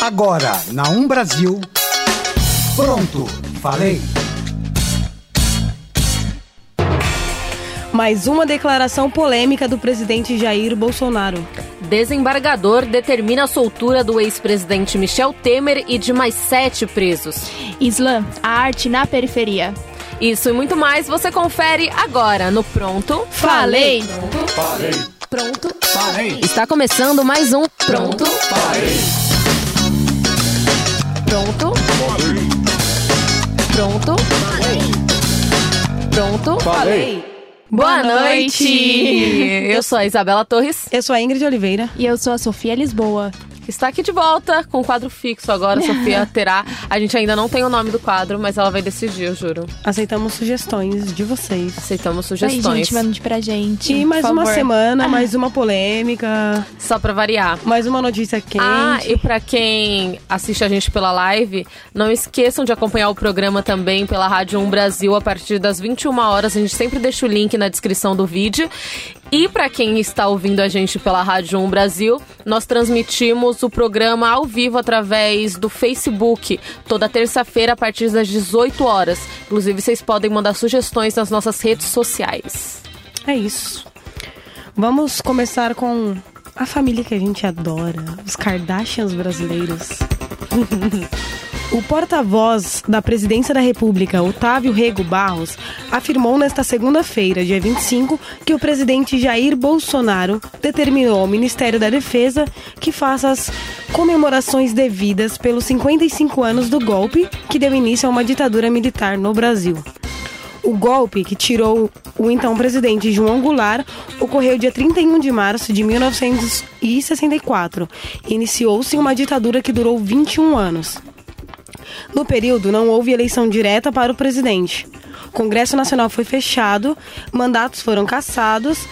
Agora, na Um Brasil. Pronto, falei. Mais uma declaração polêmica do presidente Jair Bolsonaro. Desembargador determina a soltura do ex-presidente Michel Temer e de mais sete presos. Islã, a arte na periferia. Isso e muito mais você confere agora no Pronto Falei. Pronto Falei. Pronto Falei. Está começando mais um Pronto Falei. Pronto Pronto Pronto Falei. Boa Boa noite! noite. Eu sou a Isabela Torres, Eu sou a Ingrid Oliveira. E eu sou a Sofia Lisboa. Está aqui de volta com o quadro fixo agora. A Sofia terá. A gente ainda não tem o nome do quadro, mas ela vai decidir, eu juro. Aceitamos sugestões de vocês. Aceitamos Aí, sugestões. gente, mande pra gente. E mais uma favor. semana, mais uma polêmica, Só pra variar. mais uma notícia quente. Ah, e pra quem assiste a gente pela live, não esqueçam de acompanhar o programa também pela Rádio 1 Brasil a partir das 21 horas. A gente sempre deixa o link na descrição do vídeo. E pra quem está ouvindo a gente pela Rádio 1 Brasil, nós transmitimos o programa ao vivo através do Facebook, toda terça-feira a partir das 18 horas. Inclusive, vocês podem mandar sugestões nas nossas redes sociais. É isso. Vamos começar com a família que a gente adora, os Kardashians brasileiros. O porta-voz da Presidência da República, Otávio Rego Barros, afirmou nesta segunda-feira, dia 25, que o presidente Jair Bolsonaro determinou ao Ministério da Defesa que faça as comemorações devidas pelos 55 anos do golpe que deu início a uma ditadura militar no Brasil. O golpe que tirou o então presidente João Goulart ocorreu dia 31 de março de 1964. Iniciou-se uma ditadura que durou 21 anos. No período, não houve eleição direta para o presidente. O Congresso Nacional foi fechado, mandatos foram cassados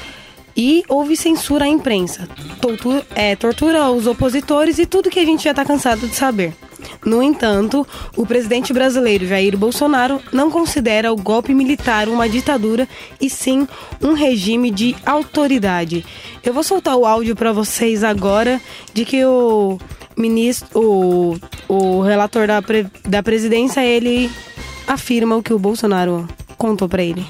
e houve censura à imprensa, tortura, é, tortura aos opositores e tudo que a gente já está cansado de saber. No entanto, o presidente brasileiro Jair Bolsonaro não considera o golpe militar uma ditadura e sim um regime de autoridade. Eu vou soltar o áudio para vocês agora de que o ministro, o, o relator da, pre- da presidência, ele afirma o que o Bolsonaro contou para ele.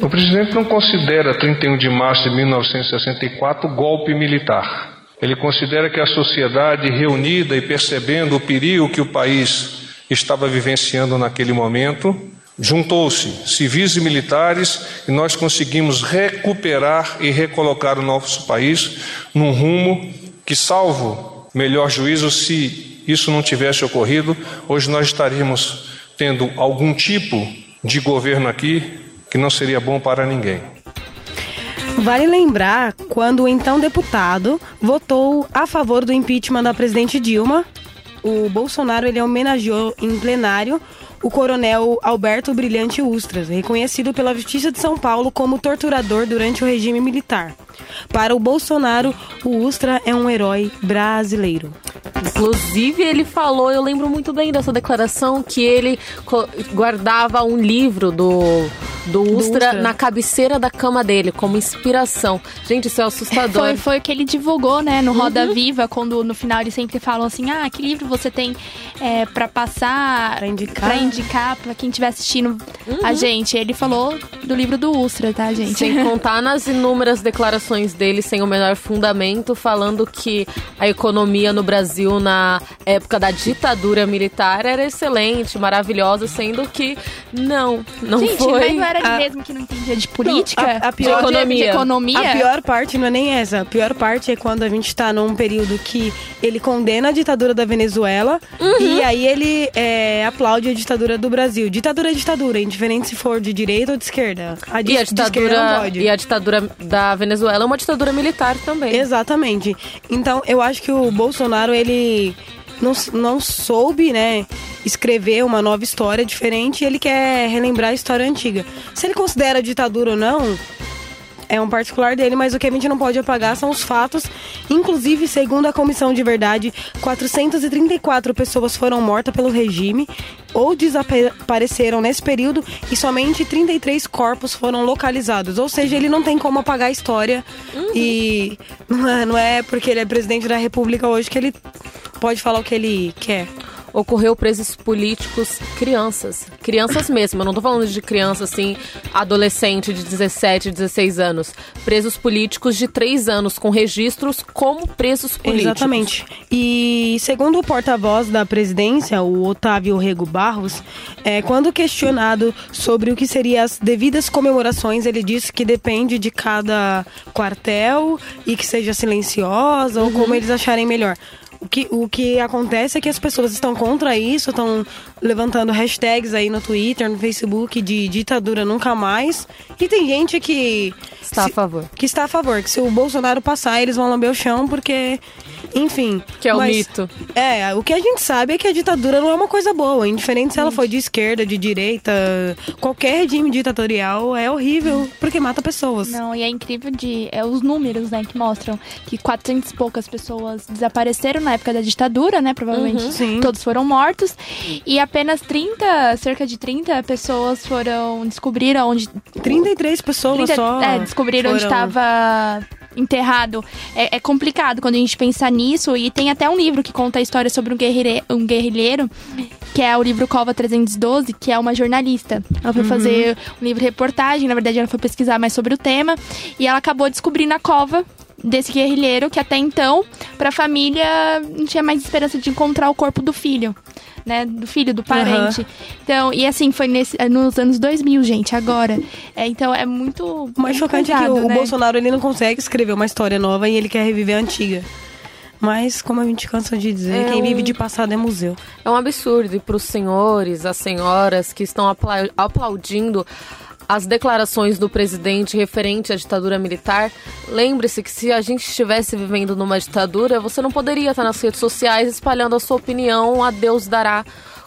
O presidente não considera 31 de março de 1964 golpe militar. Ele considera que a sociedade reunida e percebendo o perigo que o país estava vivenciando naquele momento, juntou-se civis e militares e nós conseguimos recuperar e recolocar o nosso país num rumo que, salvo melhor juízo, se isso não tivesse ocorrido, hoje nós estaríamos tendo algum tipo de governo aqui que não seria bom para ninguém. Vale lembrar quando o então deputado votou a favor do impeachment da presidente Dilma, o Bolsonaro ele homenageou em plenário o coronel Alberto Brilhante Ustras, reconhecido pela Justiça de São Paulo como torturador durante o regime militar. Para o Bolsonaro, o Ustra é um herói brasileiro. Inclusive, ele falou, eu lembro muito bem dessa declaração, que ele guardava um livro do, do, Ustra, Ustra. na cabeceira da cama dele, como inspiração. Gente, isso é assustador. Foi, foi o que ele divulgou, né, no Roda Viva, quando no final eles sempre falam assim, ah, que livro você tem é, para passar, indicar. pra indicar pra quem estiver assistindo a gente. Ele falou do livro do Ustra, tá, gente? Sem contar nas inúmeras declarações dele sem o menor fundamento, falando que a economia no Brasil na época da ditadura militar era excelente, maravilhosa, sendo que não, não gente, foi. mas não era ele A- mesmo que não entendia de política? Não, a- a pior- de economia. De economia? A pior parte não é nem essa. A pior parte é quando a gente tá num período que ele condena a ditadura da Venezuela e aí ele é, aplaude a ditadura do Brasil. Ditadura é ditadura, indiferente se for de direita ou de esquerda. A di- E a de ditadura, pode. e a ditadura da Venezuela é uma ditadura militar também. Exatamente. Então, eu acho que o Bolsonaro, ele não, não soube, né, escrever uma nova história diferente e ele quer relembrar a história antiga. Se ele considera ditadura ou não, é um particular dele, mas o que a gente não pode apagar são os fatos. Inclusive, segundo a Comissão de Verdade, 434 pessoas foram mortas pelo regime ou desapareceram nesse período e somente 33 corpos foram localizados. Ou seja, ele não tem como apagar a história uhum. e não é, não é porque ele é presidente da República hoje que ele pode falar o que ele quer ocorreu presos políticos crianças. Crianças mesmo, eu não tô falando de criança assim, adolescente de 17, 16 anos. Presos políticos de 3 anos, com registros como presos políticos. Exatamente. E segundo o porta-voz da presidência, o Otávio Rego Barros, é, quando questionado sobre o que seriam as devidas comemorações, ele disse que depende de cada quartel e que seja silenciosa uhum. ou como eles acharem melhor. O que, o que acontece é que as pessoas estão contra isso, estão levantando hashtags aí no Twitter, no Facebook de ditadura nunca mais. E tem gente que. Está se, a favor. Que está a favor. Que se o Bolsonaro passar, eles vão lamber o chão, porque. Enfim. Que é o mas, mito. É, o que a gente sabe é que a ditadura não é uma coisa boa. Indiferente se ela foi de esquerda, de direita, qualquer regime ditatorial é horrível, porque mata pessoas. Não, e é incrível de. É os números, né, que mostram que 400 e poucas pessoas desapareceram na época da ditadura, né? Provavelmente uhum, todos foram mortos. E apenas 30, cerca de 30 pessoas foram. descobriram onde. 33 pessoas 30, só. É, descobriram foram... onde estava enterrado. É, é, complicado quando a gente pensa nisso. E tem até um livro que conta a história sobre um, guerrilheiro, um guerrilheiro que é o livro Cova 312, que é uma jornalista. Ela foi uhum. fazer um livro reportagem, na verdade ela foi pesquisar mais sobre o tema. E ela acabou descobrindo a cova desse guerrilheiro que até então, para a família, não tinha mais esperança de encontrar o corpo do filho. Né, do filho, do parente. Uhum. Então, e assim, foi nesse, é, nos anos 2000, gente, agora. É, então, é muito. O mais chocante é que o, né? o Bolsonaro ele não consegue escrever uma história nova e ele quer reviver a antiga. Mas, como a gente cansa de dizer, é quem um... vive de passado é museu. É um absurdo. E para os senhores, as senhoras que estão aplaudindo as declarações do presidente referente à ditadura militar, lembre-se que se a gente estivesse vivendo numa ditadura, você não poderia estar nas redes sociais espalhando a sua opinião, a Deus dará,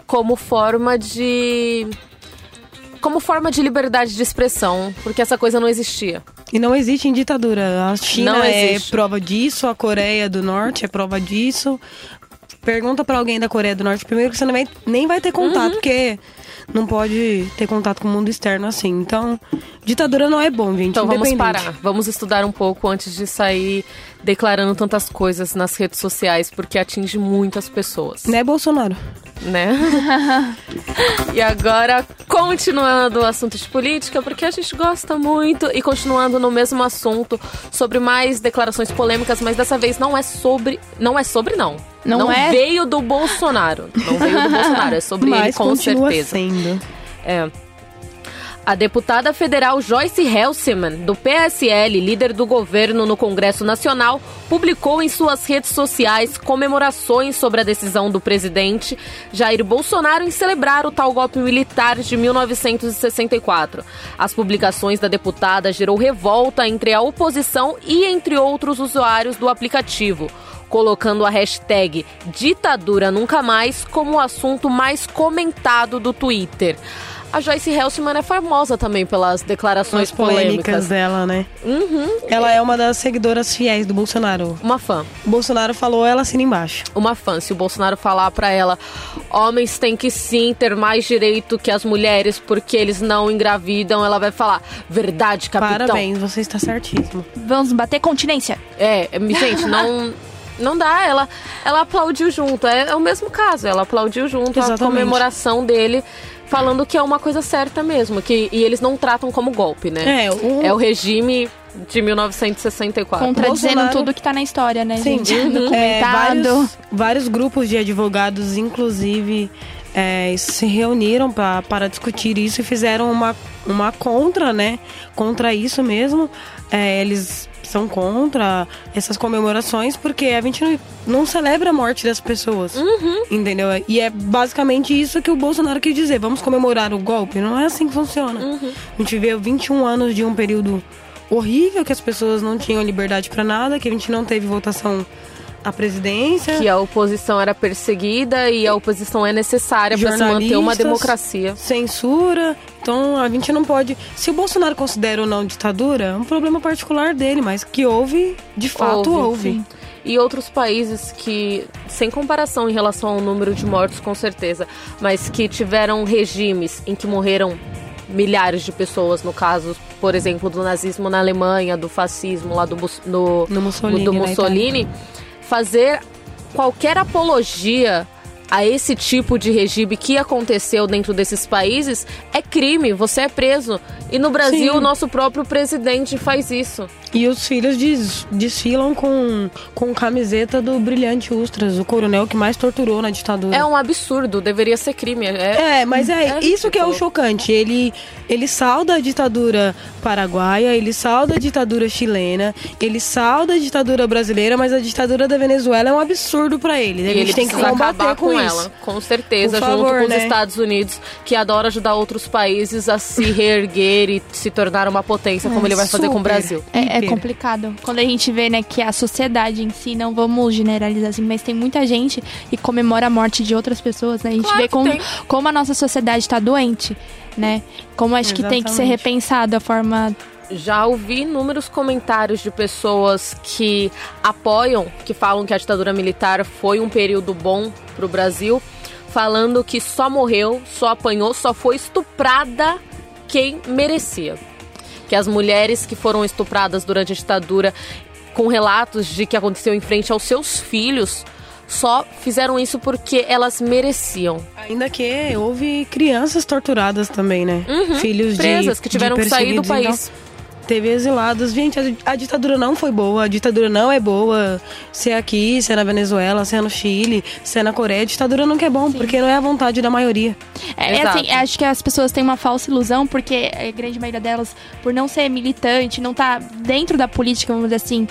como forma de como forma de liberdade de expressão, porque essa coisa não existia. E não existe em ditadura. A China é prova disso, a Coreia do Norte é prova disso. Pergunta para alguém da Coreia do Norte primeiro que você não vai, nem vai ter contato, uhum. porque não pode ter contato com o mundo externo assim. Então, ditadura não é bom, gente. Então vamos parar, vamos estudar um pouco antes de sair declarando tantas coisas nas redes sociais, porque atinge muitas pessoas. Né, Bolsonaro? Né? e agora, continuando o assunto de política, porque a gente gosta muito, e continuando no mesmo assunto, sobre mais declarações polêmicas, mas dessa vez não é sobre. Não é sobre, não. Não, não é... veio do Bolsonaro. Não veio do Bolsonaro, é sobre mas ele com certeza. Sendo. É. A deputada federal Joyce Helseman, do PSL, líder do governo no Congresso Nacional, publicou em suas redes sociais comemorações sobre a decisão do presidente Jair Bolsonaro em celebrar o tal golpe militar de 1964. As publicações da deputada gerou revolta entre a oposição e entre outros usuários do aplicativo colocando a hashtag ditadura nunca mais como o assunto mais comentado do Twitter. A Joyce Helsman é famosa também pelas declarações polêmicas. polêmicas dela, né? Uhum. Ela é uma das seguidoras fiéis do Bolsonaro. Uma fã. O Bolsonaro falou, ela assina embaixo. Uma fã. Se o Bolsonaro falar para ela, homens têm que sim ter mais direito que as mulheres porque eles não engravidam, ela vai falar, verdade, capitão. Parabéns, você está certíssimo. Vamos bater continência. É, gente, não... Não dá, ela, ela aplaudiu junto. É, é o mesmo caso, ela aplaudiu junto Exatamente. a comemoração dele falando que é uma coisa certa mesmo, que e eles não tratam como golpe, né? É, o, é o regime de 1964. Contradizendo Bolsonaro... tudo que tá na história, né, Sim, gente? Uhum. É, vários, vários grupos de advogados, inclusive, é, se reuniram pra, para discutir isso e fizeram uma, uma contra, né? Contra isso mesmo. É, eles são contra essas comemorações porque a gente não, não celebra a morte das pessoas. Uhum. Entendeu? E é basicamente isso que o Bolsonaro quer dizer. Vamos comemorar o golpe? Não é assim que funciona. Uhum. A gente vê 21 anos de um período horrível que as pessoas não tinham liberdade para nada, que a gente não teve votação a presidência. Que a oposição era perseguida e a oposição é necessária para se manter uma democracia. Censura. Então a gente não pode. Se o Bolsonaro considera ou não ditadura, é um problema particular dele, mas que houve, de fato houve. houve. E outros países que, sem comparação em relação ao número de mortos, com certeza, mas que tiveram regimes em que morreram milhares de pessoas, no caso, por exemplo, do nazismo na Alemanha, do fascismo lá do, no, no Mussolini, do Mussolini fazer qualquer apologia a esse tipo de regime que aconteceu dentro desses países é crime, você é preso. E no Brasil, Sim. o nosso próprio presidente faz isso. E os filhos des, desfilam com, com camiseta do Brilhante Ustras, o coronel que mais torturou na ditadura. É um absurdo, deveria ser crime. É, é mas é, é isso que é o chocante. Ele, ele salda a ditadura paraguaia, ele salda a ditadura chilena, ele salda a ditadura brasileira, mas a ditadura da Venezuela é um absurdo para ele. A gente tem que combater com, com ela, com certeza, favor, junto com né? os Estados Unidos, que adora ajudar outros países a se reerguer e se tornar uma potência, como é, ele vai fazer com o Brasil. É, é complicado. Quando a gente vê, né, que a sociedade em si, não vamos generalizar assim, mas tem muita gente que comemora a morte de outras pessoas, né? A gente claro vê como, como a nossa sociedade está doente, né? Como acho Exatamente. que tem que ser repensado a forma já ouvi inúmeros comentários de pessoas que apoiam, que falam que a ditadura militar foi um período bom para o Brasil, falando que só morreu, só apanhou, só foi estuprada quem merecia que as mulheres que foram estupradas durante a ditadura, com relatos de que aconteceu em frente aos seus filhos, só fizeram isso porque elas mereciam. Ainda que houve crianças torturadas também, né? Uhum, Filhos presas de, que tiveram que sair do país. Então, teve exilados. Gente, a, a, ditadura não foi boa, a ditadura não é boa. Se é aqui, se é na Venezuela, se é no Chile, se é na Coreia, a ditadura nunca é bom, Sim. porque não é a vontade da maioria. É, é assim, acho que as pessoas têm uma falsa ilusão, porque a grande maioria delas, por não ser militante, não tá dentro da política, vamos dizer assim,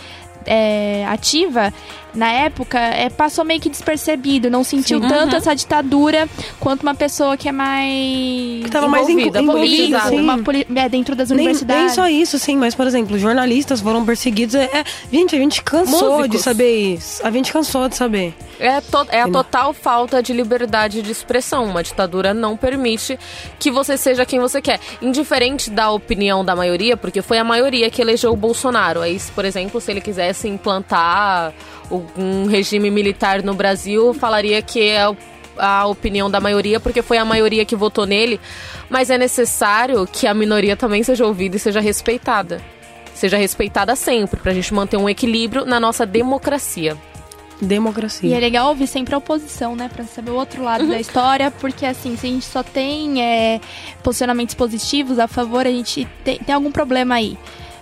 é, ativa, na época, é, passou meio que despercebido. Não sentiu Sim. tanto uhum. essa ditadura quanto uma pessoa que é mais. Que tava mais envolvida, envolvida é, dentro das universidades. Nem só isso, sim, mas, por exemplo, jornalistas foram perseguidos. É, é, gente, a gente cansou Músicos. de saber isso. A gente cansou de saber. É, to, é a total falta de liberdade de expressão. Uma ditadura não permite que você seja quem você quer. Indiferente da opinião da maioria, porque foi a maioria que elegeu o Bolsonaro. Aí, por exemplo, se ele quisesse implantar um regime militar no Brasil, falaria que é a opinião da maioria, porque foi a maioria que votou nele, mas é necessário que a minoria também seja ouvida e seja respeitada. Seja respeitada sempre, para a gente manter um equilíbrio na nossa democracia. Democracia. E é legal ouvir sempre a oposição, né? Pra saber o outro lado uhum. da história, porque assim, se a gente só tem é, posicionamentos positivos a favor, a gente tem, tem algum problema aí.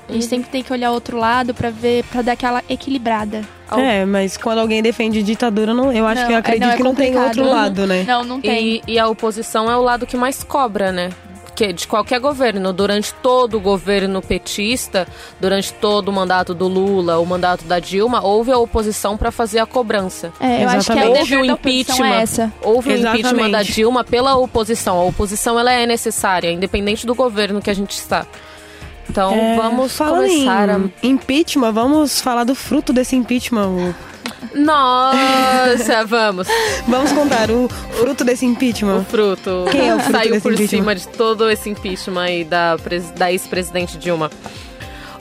A gente uhum. sempre tem que olhar o outro lado para ver, para dar aquela equilibrada. É, mas quando alguém defende ditadura, não, eu acho não, que eu acredito é, não, é que não tem outro lado, né? Não, não tem. E, e, a oposição é o lado que mais cobra, né? Que de qualquer governo, durante todo o governo petista, durante todo o mandato do Lula, o mandato da Dilma, houve a oposição para fazer a cobrança. É, eu Exatamente. acho que é o houve o é impeachment, é essa. houve o impeachment da Dilma pela oposição. A oposição ela é necessária, independente do governo que a gente está. Então é, vamos começar em a... impeachment, vamos falar do fruto desse impeachment. Nossa, vamos. Vamos contar o fruto desse impeachment. O fruto. Quem é o fruto Saiu por impeachment? cima de todo esse impeachment aí da, da ex-presidente Dilma.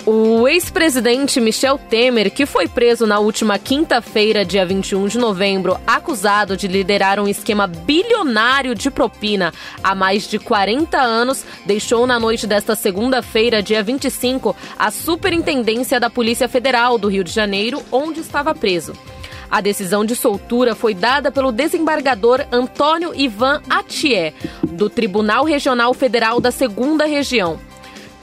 O ex-presidente Michel Temer, que foi preso na última quinta-feira, dia 21 de novembro, acusado de liderar um esquema bilionário de propina há mais de 40 anos, deixou na noite desta segunda-feira, dia 25, a Superintendência da Polícia Federal do Rio de Janeiro, onde estava preso. A decisão de soltura foi dada pelo desembargador Antônio Ivan Atié, do Tribunal Regional Federal da Segunda Região.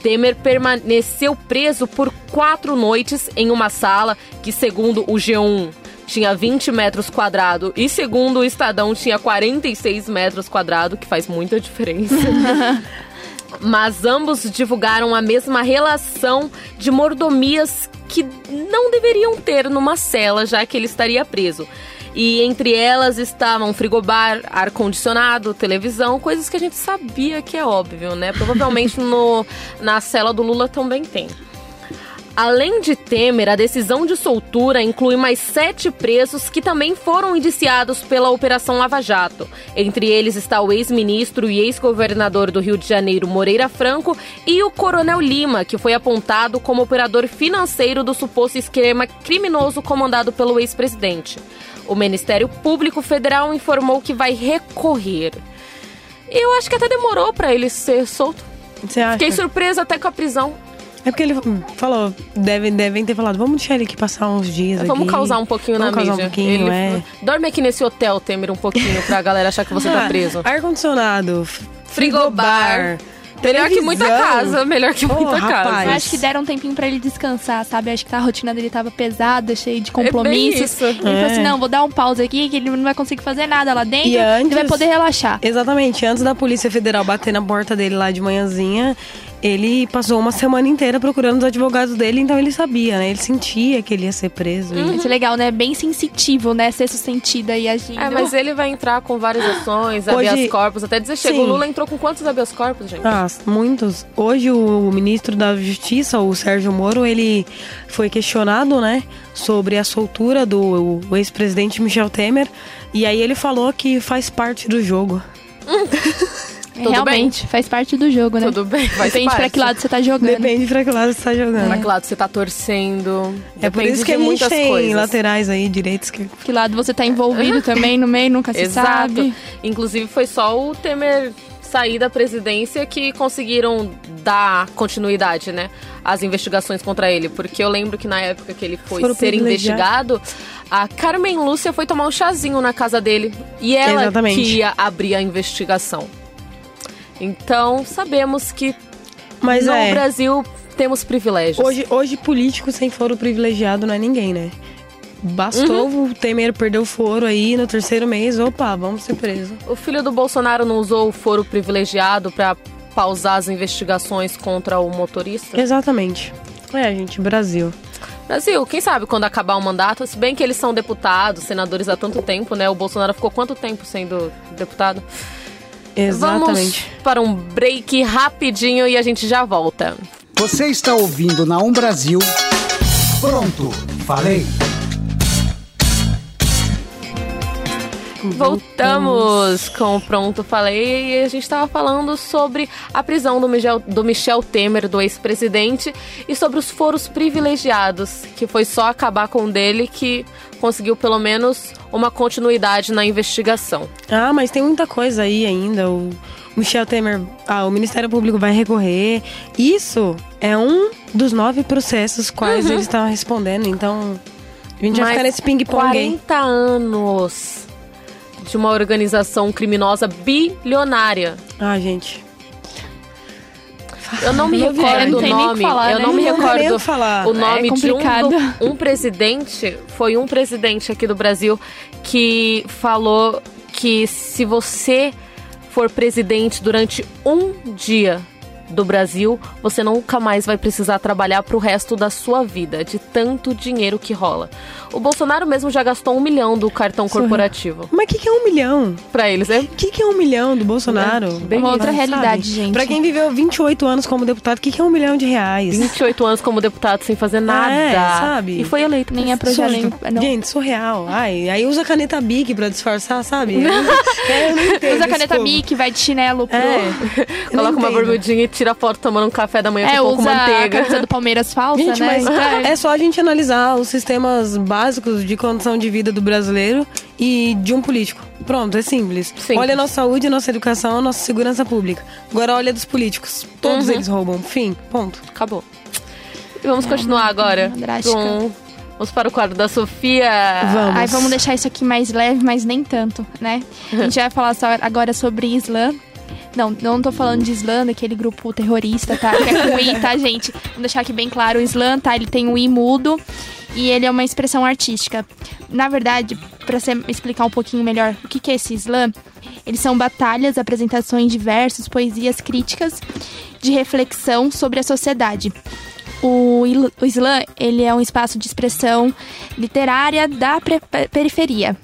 Temer permaneceu preso por quatro noites em uma sala que, segundo o G1, tinha 20 metros quadrados e, segundo o Estadão, tinha 46 metros quadrados, que faz muita diferença. Mas ambos divulgaram a mesma relação de mordomias que não deveriam ter numa cela, já que ele estaria preso. E entre elas estavam frigobar, ar-condicionado, televisão, coisas que a gente sabia que é óbvio, né? Provavelmente no, na cela do Lula também tem. Além de Temer, a decisão de soltura inclui mais sete presos que também foram indiciados pela Operação Lava Jato. Entre eles está o ex-ministro e ex-governador do Rio de Janeiro, Moreira Franco, e o Coronel Lima, que foi apontado como operador financeiro do suposto esquema criminoso comandado pelo ex-presidente. O Ministério Público Federal informou que vai recorrer. Eu acho que até demorou para ele ser solto. Você acha? Fiquei surpresa até com a prisão. É porque ele hum, falou, devem, devem ter falado, vamos deixar ele aqui passar uns dias Vamos aqui. causar um pouquinho Vamos na causar mídia. um pouquinho, Ele- é. Dorme aqui nesse hotel, Temer, um pouquinho, pra galera achar que você tá Ah, preso. Ar-condicionado, Frigobar. Melhor que muita casa, melhor que Ô, muita rapaz. casa. Eu acho que deram um tempinho pra ele descansar, sabe? Acho que a rotina dele tava pesada, cheia de compromissos. isso. Ele falou É. assim: não, vou dar um pause aqui, que ele não vai conseguir fazer nada lá dentro. E antes- Ele vai poder relaxar. Exatamente, antes da Polícia Federal bater na porta dele lá de manhãzinha, ele passou uma semana inteira procurando os advogados dele, então ele sabia, né? Ele sentia que ele ia ser preso. e- Isso é legal, né? Bem sensitivo, né? Ser sentido aí agindo. É, mas ele vai entrar com várias ações, habeas Hoje- corpus, até dizer chega. O Lula entrou com quantos habeas corpus, gente? Ah, muitos. Hoje o ministro da Justiça, o Sérgio Moro, ele foi questionado, né, sobre a soltura do ex-presidente Michel Temer, e aí ele falou que faz parte do jogo. Tudo Realmente, faz parte do jogo, né? Tudo bem, faz Depende pra parte. que lado você tá jogando. Depende pra que lado você tá jogando. Pra que lado você tá torcendo. É por isso que a gente muitas tem coisas. laterais aí, direitos que... Que lado você tá envolvido também no meio, nunca se Exato. sabe. Inclusive, foi só o Temer sair da presidência que conseguiram dar continuidade, né? Às investigações contra ele. Porque eu lembro que na época que ele foi Foram ser investigado, a Carmen Lúcia foi tomar um chazinho na casa dele. E ela Exatamente. que ia abrir a investigação. Então, sabemos que Mas no é, Brasil temos privilégios. hoje, hoje político sem foro privilegiado não é ninguém, né? Bastou Uhum. o Temer perder o foro aí no terceiro mês, opa, vamos ser presos. O filho do Bolsonaro não usou o foro privilegiado para pausar as investigações contra o motorista? Exatamente. É, gente, Brasil. Brasil, quem sabe quando acabar o mandato, se bem que eles são deputados, senadores há tanto tempo, né? O Bolsonaro ficou quanto tempo sendo deputado? Exatamente. Vamos para um break rapidinho e a gente já volta. Você está ouvindo na Um Brasil. Pronto, falei. Voltamos com o Pronto Falei e a gente estava falando sobre a prisão do Michel, do Michel Temer, do ex-presidente, e sobre os foros privilegiados, que foi só acabar com o dele que conseguiu pelo menos uma continuidade na investigação. Ah, mas tem muita coisa aí ainda. O Michel Temer, ah, o Ministério Público vai recorrer. Isso é um dos nove processos quais eles estão respondendo. Então, a gente vai Mas ficar nesse ping-pong aí. 40 anos de uma organização criminosa bilionária. Ah, gente. Eu não me Não recordo o nome. falar, eu né? não me Não recordo falar. o nome É de um, do- um presidente. Foi um presidente aqui do Brasil que falou que se você for presidente durante um dia do Brasil, você nunca mais vai precisar trabalhar pro resto da sua vida, de tanto dinheiro que rola. O Bolsonaro mesmo já gastou um milhão do cartão Surreal. corporativo Mas o que, que é um milhão? pra eles. É O que, que é um milhão do Bolsonaro? Bem Uma outra Sabe? realidade, gente. Pra quem viveu 28 anos como deputado, o que, que é um milhão de reais? 28 anos como deputado sem fazer nada. É, sabe? E foi eleito. Nem é nem. Não. Gente, surreal. Ai, aí usa caneta Bic pra disfarçar, sabe? É, eu não entendo Usa caneta. Bic, vai de chinelo pro. É. não Coloca uma bermudinha e tira foto tomando um café da manhã É, com pouco usa a manteiga. camisa do Palmeiras falsa, Gente, né? mas é só a gente analisar os sistemas básicos de condição de vida do brasileiro e de um político. Pronto, é simples. Simples. Olha a nossa saúde, a nossa educação, a nossa segurança pública. Agora olha dos políticos. Todos Uhum. eles roubam. Fim. Ponto. Acabou. E vamos continuar agora. drástica. Com... Vamos para o quadro da Sofia. Vamos. Aí vamos deixar isso aqui mais leve, mas nem tanto, né? A gente vai falar só agora sobre Islã. Não, não tô falando de Islã, daquele grupo terrorista, tá? Que é com I, tá, gente? Vamos deixar aqui bem claro. O Islã, tá? Ele tem um I mudo e ele é uma expressão artística. Na verdade, você explicar um pouquinho melhor o que, que é esse Islã, eles são batalhas, apresentações de versos, poesias, críticas de reflexão sobre a sociedade. O, o Islã, ele é um espaço de expressão literária da periferia.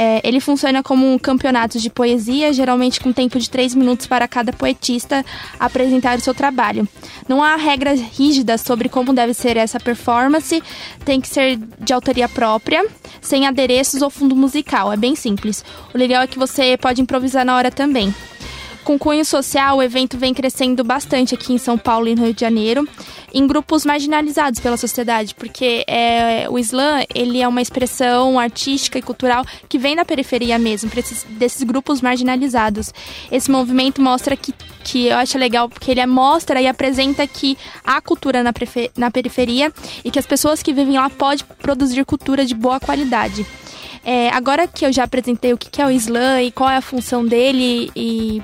É, ele funciona como um campeonato de poesia, geralmente com tempo de três minutos para cada poetista apresentar o seu trabalho. Não há regras rígidas sobre como deve ser essa performance, tem que ser de autoria própria, sem adereços ou fundo musical, é bem simples. O legal é que você pode improvisar na hora também. Com cunho social, o evento vem crescendo bastante aqui em São Paulo e no Rio de Janeiro, em grupos marginalizados pela sociedade, porque é, o Islã ele é uma expressão artística e cultural que vem da periferia mesmo, esses, desses grupos marginalizados. Esse movimento mostra que, que eu acho legal, porque ele mostra e apresenta que há cultura na, na periferia e que as pessoas que vivem lá podem produzir cultura de boa qualidade. É, agora que eu já apresentei o que é o Islã e qual é a função dele e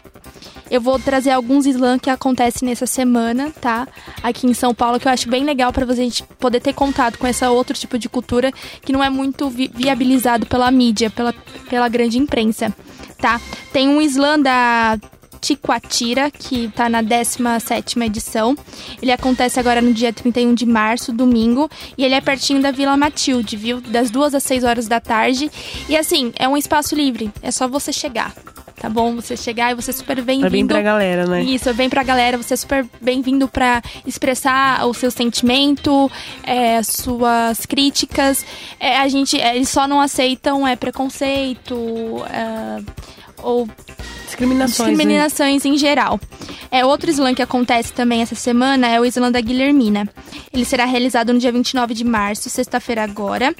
eu vou trazer alguns slams que acontecem nessa semana, tá? Aqui em São Paulo, que eu acho bem legal para gente poder ter contato com esse outro tipo de cultura que não é muito vi viabilizado pela mídia, pela, pela grande imprensa, tá? Tem um slam da Tiquatira, que está na 17 edição. Ele acontece agora no dia 31 de março, domingo, e ele é pertinho da Vila Matilde, viu? Das duas às 6 horas da tarde. E assim, é um espaço livre, é só você chegar tá bom? Você chegar e você é super bem-vindo. Vem pra galera, né? Isso, vem pra galera, você é super bem-vindo pra expressar o seu sentimento, é, suas críticas. É, a gente, é, eles só não aceitam é, preconceito, é, ou discriminações, discriminações né? em geral. É, outro slam que acontece também essa semana é o slam da Guilhermina. Ele será realizado no dia 29 de março, sexta-feira agora.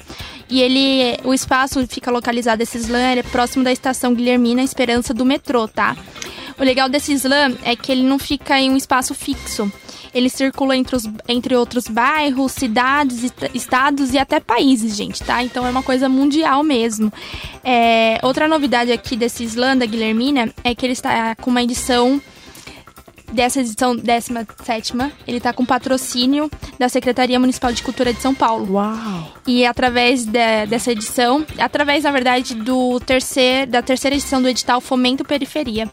E ele, o espaço fica localizado, esse slam é próximo da estação Guilhermina, Esperança do metrô, tá? O legal desse slam é que ele não fica em um espaço fixo. Ele circula entre, os, entre outros bairros, cidades, estados e até países, gente, tá? Então é uma coisa mundial mesmo. É, outra novidade aqui desse slam da Guilhermina é que ele está com uma edição dessa edição 17 ele está com patrocínio da Secretaria Municipal de Cultura de São Paulo. Uau! E através de, dessa edição, através, na verdade, do terceiro, da terceira edição do edital Fomento Periferia,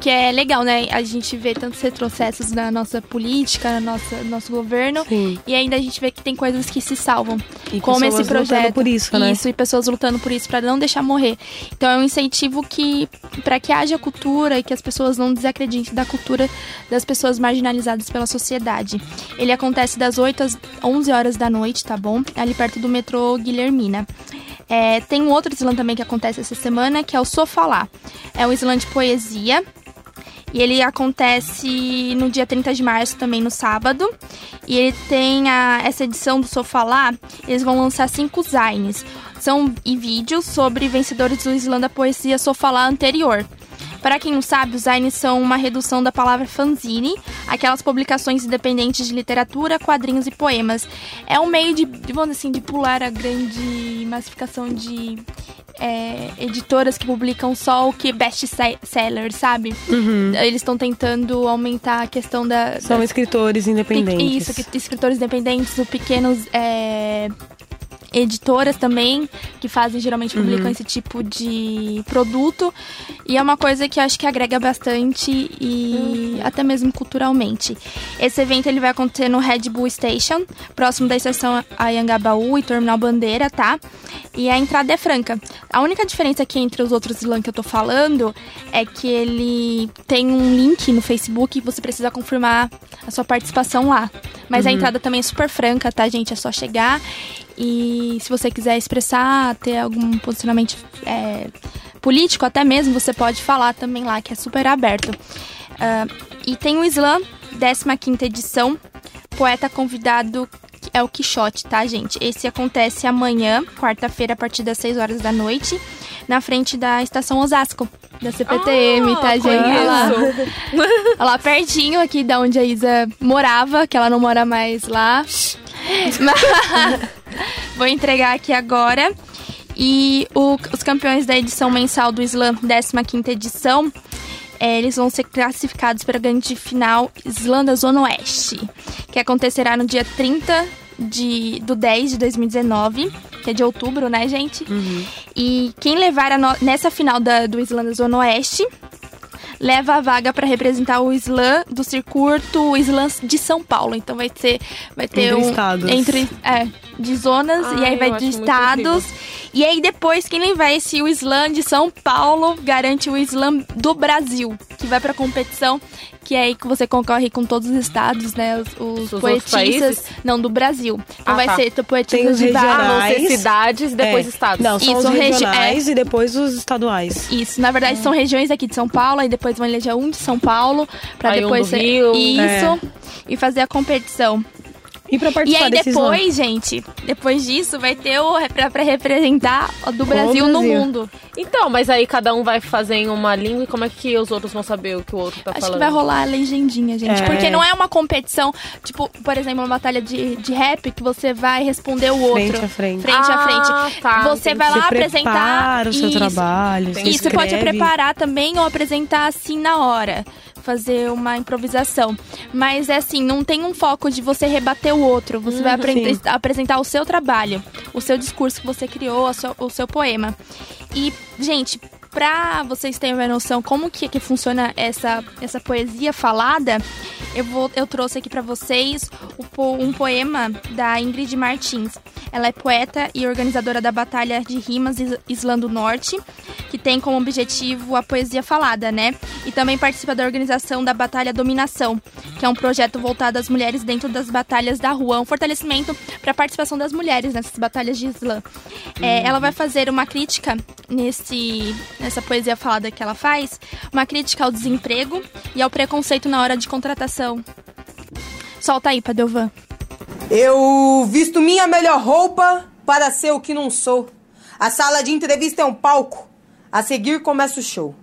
que é legal, né? A gente vê tantos retrocessos na nossa política, no nosso, nosso governo, Sim. e ainda a gente vê que tem coisas que se salvam. E como esse projeto. por isso, né? Isso, e pessoas lutando por isso, para não deixar morrer. Então é um incentivo que, para que haja cultura e que as pessoas não desacreditem da cultura das pessoas marginalizadas pela sociedade. Ele acontece das 8 às 11 horas da noite, tá bom? Ali perto do metrô Guilhermina. É, tem um outro slam também que acontece essa semana, que é o Sofalá. É um slam de poesia e ele acontece no dia 30 de março, também no sábado. E ele tem a, essa edição do Sofá Lá, eles vão lançar cinco zines. São e vídeos sobre vencedores do Slam da Poesia Sofá Lá anterior. Para quem não sabe, os zines são uma redução da palavra fanzine, aquelas publicações independentes de literatura, quadrinhos e poemas. É um meio de, vamos assim, de pular a grande massificação de é, editoras que publicam só o que best seller, sabe? Uhum. Eles estão tentando aumentar a questão da. São escritores independentes. Isso, escritores independentes, ou pequenos. É, editoras também, que fazem, geralmente publicam uhum. esse tipo de produto. E é uma coisa que eu acho que agrega bastante e uhum. até mesmo culturalmente. Esse evento ele vai acontecer no Red Bull Station, próximo da estação Ayangabaú e Terminal Bandeira, tá? E a entrada é franca. A única diferença aqui entre os outros slam que eu tô falando é que ele tem um link no Facebook e você precisa confirmar a sua participação lá. Mas uhum. a entrada também é super franca, tá, gente? É só chegar e se você quiser expressar, ter algum posicionamento é, político, até mesmo, você pode falar também lá, que é super aberto. Uh, e tem o Slam, 15 edição. Poeta convidado é o Quixote, tá, gente? Esse acontece amanhã, quarta-feira, a partir das 6 horas da noite, na frente da estação Osasco, da CPTM, ah, tá, gente? Lá, lá pertinho aqui da onde a Isa morava, que ela não mora mais lá. Mas, vou entregar aqui agora. E o, os campeões da edição mensal do Slam, 15 edição, é, eles vão ser classificados para a grande final Slam da Zona Oeste, que acontecerá no dia 30 de, do 10 de 2019, que é de outubro, né, gente? Uhum. E quem levar no, nessa final da, do Slam da Zona Oeste leva a vaga para representar o slam do circuito slam de São Paulo. Então vai ser vai ter entre um estados. entre é, de zonas, Ai, e aí vai de estados. E aí depois, quem vence o slam de São Paulo garante o slam do Brasil, que vai pra competição, que é aí que você concorre com todos os estados, né? Os, os poetistas. Não, do Brasil. Então Ah, vai tá. ser os de vários. cidades e depois É. estados. Não, são Isso, os regi- regionais e depois os estaduais. Isso, na verdade são regiões aqui de São Paulo, aí depois vão eleger um de São Paulo, pra Aí um depois do ser- Rio. Isso. E fazer a competição. E pra E participar aí desses lá? depois, gente, depois disso vai ter o pra, pra representar o do Brasil no Brasil. mundo. Então, mas aí cada um vai fazer em uma língua e como é que os outros vão saber o que o outro tá Acho falando? que vai rolar a legendinha, gente. É. Porque não é uma competição, tipo, por exemplo, uma batalha de, de rap que você vai responder o outro. Frente a frente. Frente a Ah, frente. tá, você vai Você lá apresentar. prepara o seu Isso. trabalho. você Isso, você pode preparar também ou apresentar assim na hora. Fazer uma improvisação. Mas é assim, não tem um foco de você rebater o outro. Você vai apre- sim. apresentar o seu trabalho, o seu discurso que você criou, o seu poema. E, gente, pra vocês terem uma noção como que, que funciona essa, essa poesia falada, eu, vou, eu trouxe aqui pra vocês o um poema da Ingrid Martins. Ela é poeta e organizadora da Batalha de Rimas Is- Islã do Norte, que tem como objetivo a poesia falada, né? E também participa da organização da Batalha Dominação, que é um projeto voltado às mulheres dentro das batalhas da rua, um fortalecimento para a participação das mulheres nessas batalhas de Islã. É, ela vai fazer uma crítica nesse, nessa poesia falada que ela faz, uma crítica ao desemprego e ao preconceito na hora de contratação. Solta aí, Padovan. Eu visto minha melhor roupa para ser o que não sou. A sala de entrevista é um palco. A seguir começa o show.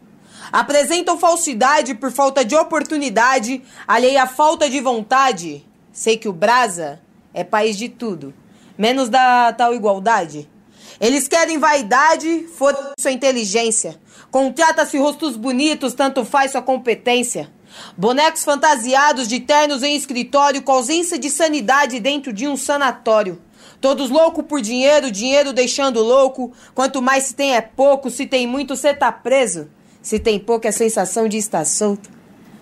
Apresentam falsidade por falta de oportunidade, alheia à falta de vontade. Sei que o Brasa é país de tudo, menos da tal igualdade. Eles querem vaidade, foda sua inteligência. Contrata-se rostos bonitos, tanto faz sua competência. Bonecos fantasiados de ternos em escritório com ausência de sanidade dentro de um sanatório. Todos loucos por dinheiro, dinheiro deixando louco. Quanto mais se tem é pouco, se tem muito cê tá preso. Se tem pouco é sensação de estar solto.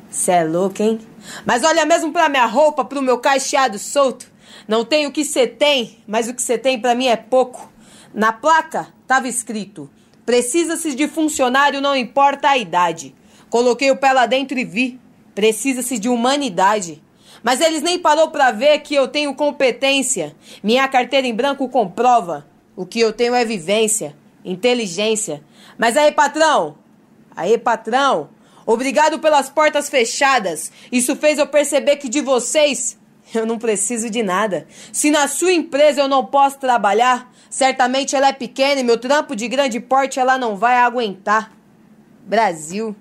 Cê é louco, hein? Mas olha mesmo pra minha roupa, pro meu cacheado solto. Não tem o que cê tem, mas o que cê tem pra mim é pouco. Na placa tava escrito: Precisa-se de funcionário, não importa a idade. Coloquei o pé lá dentro e vi: Precisa-se de humanidade. Mas eles nem parou pra ver que eu tenho competência. Minha carteira em branco comprova. O que eu tenho é vivência, inteligência. Mas aí, patrão? Aí, patrão? Obrigado pelas portas fechadas. Isso fez eu perceber que de vocês eu não preciso de nada. Se na sua empresa eu não posso trabalhar, certamente ela é pequena e meu trampo de grande porte ela não vai aguentar. Brasil.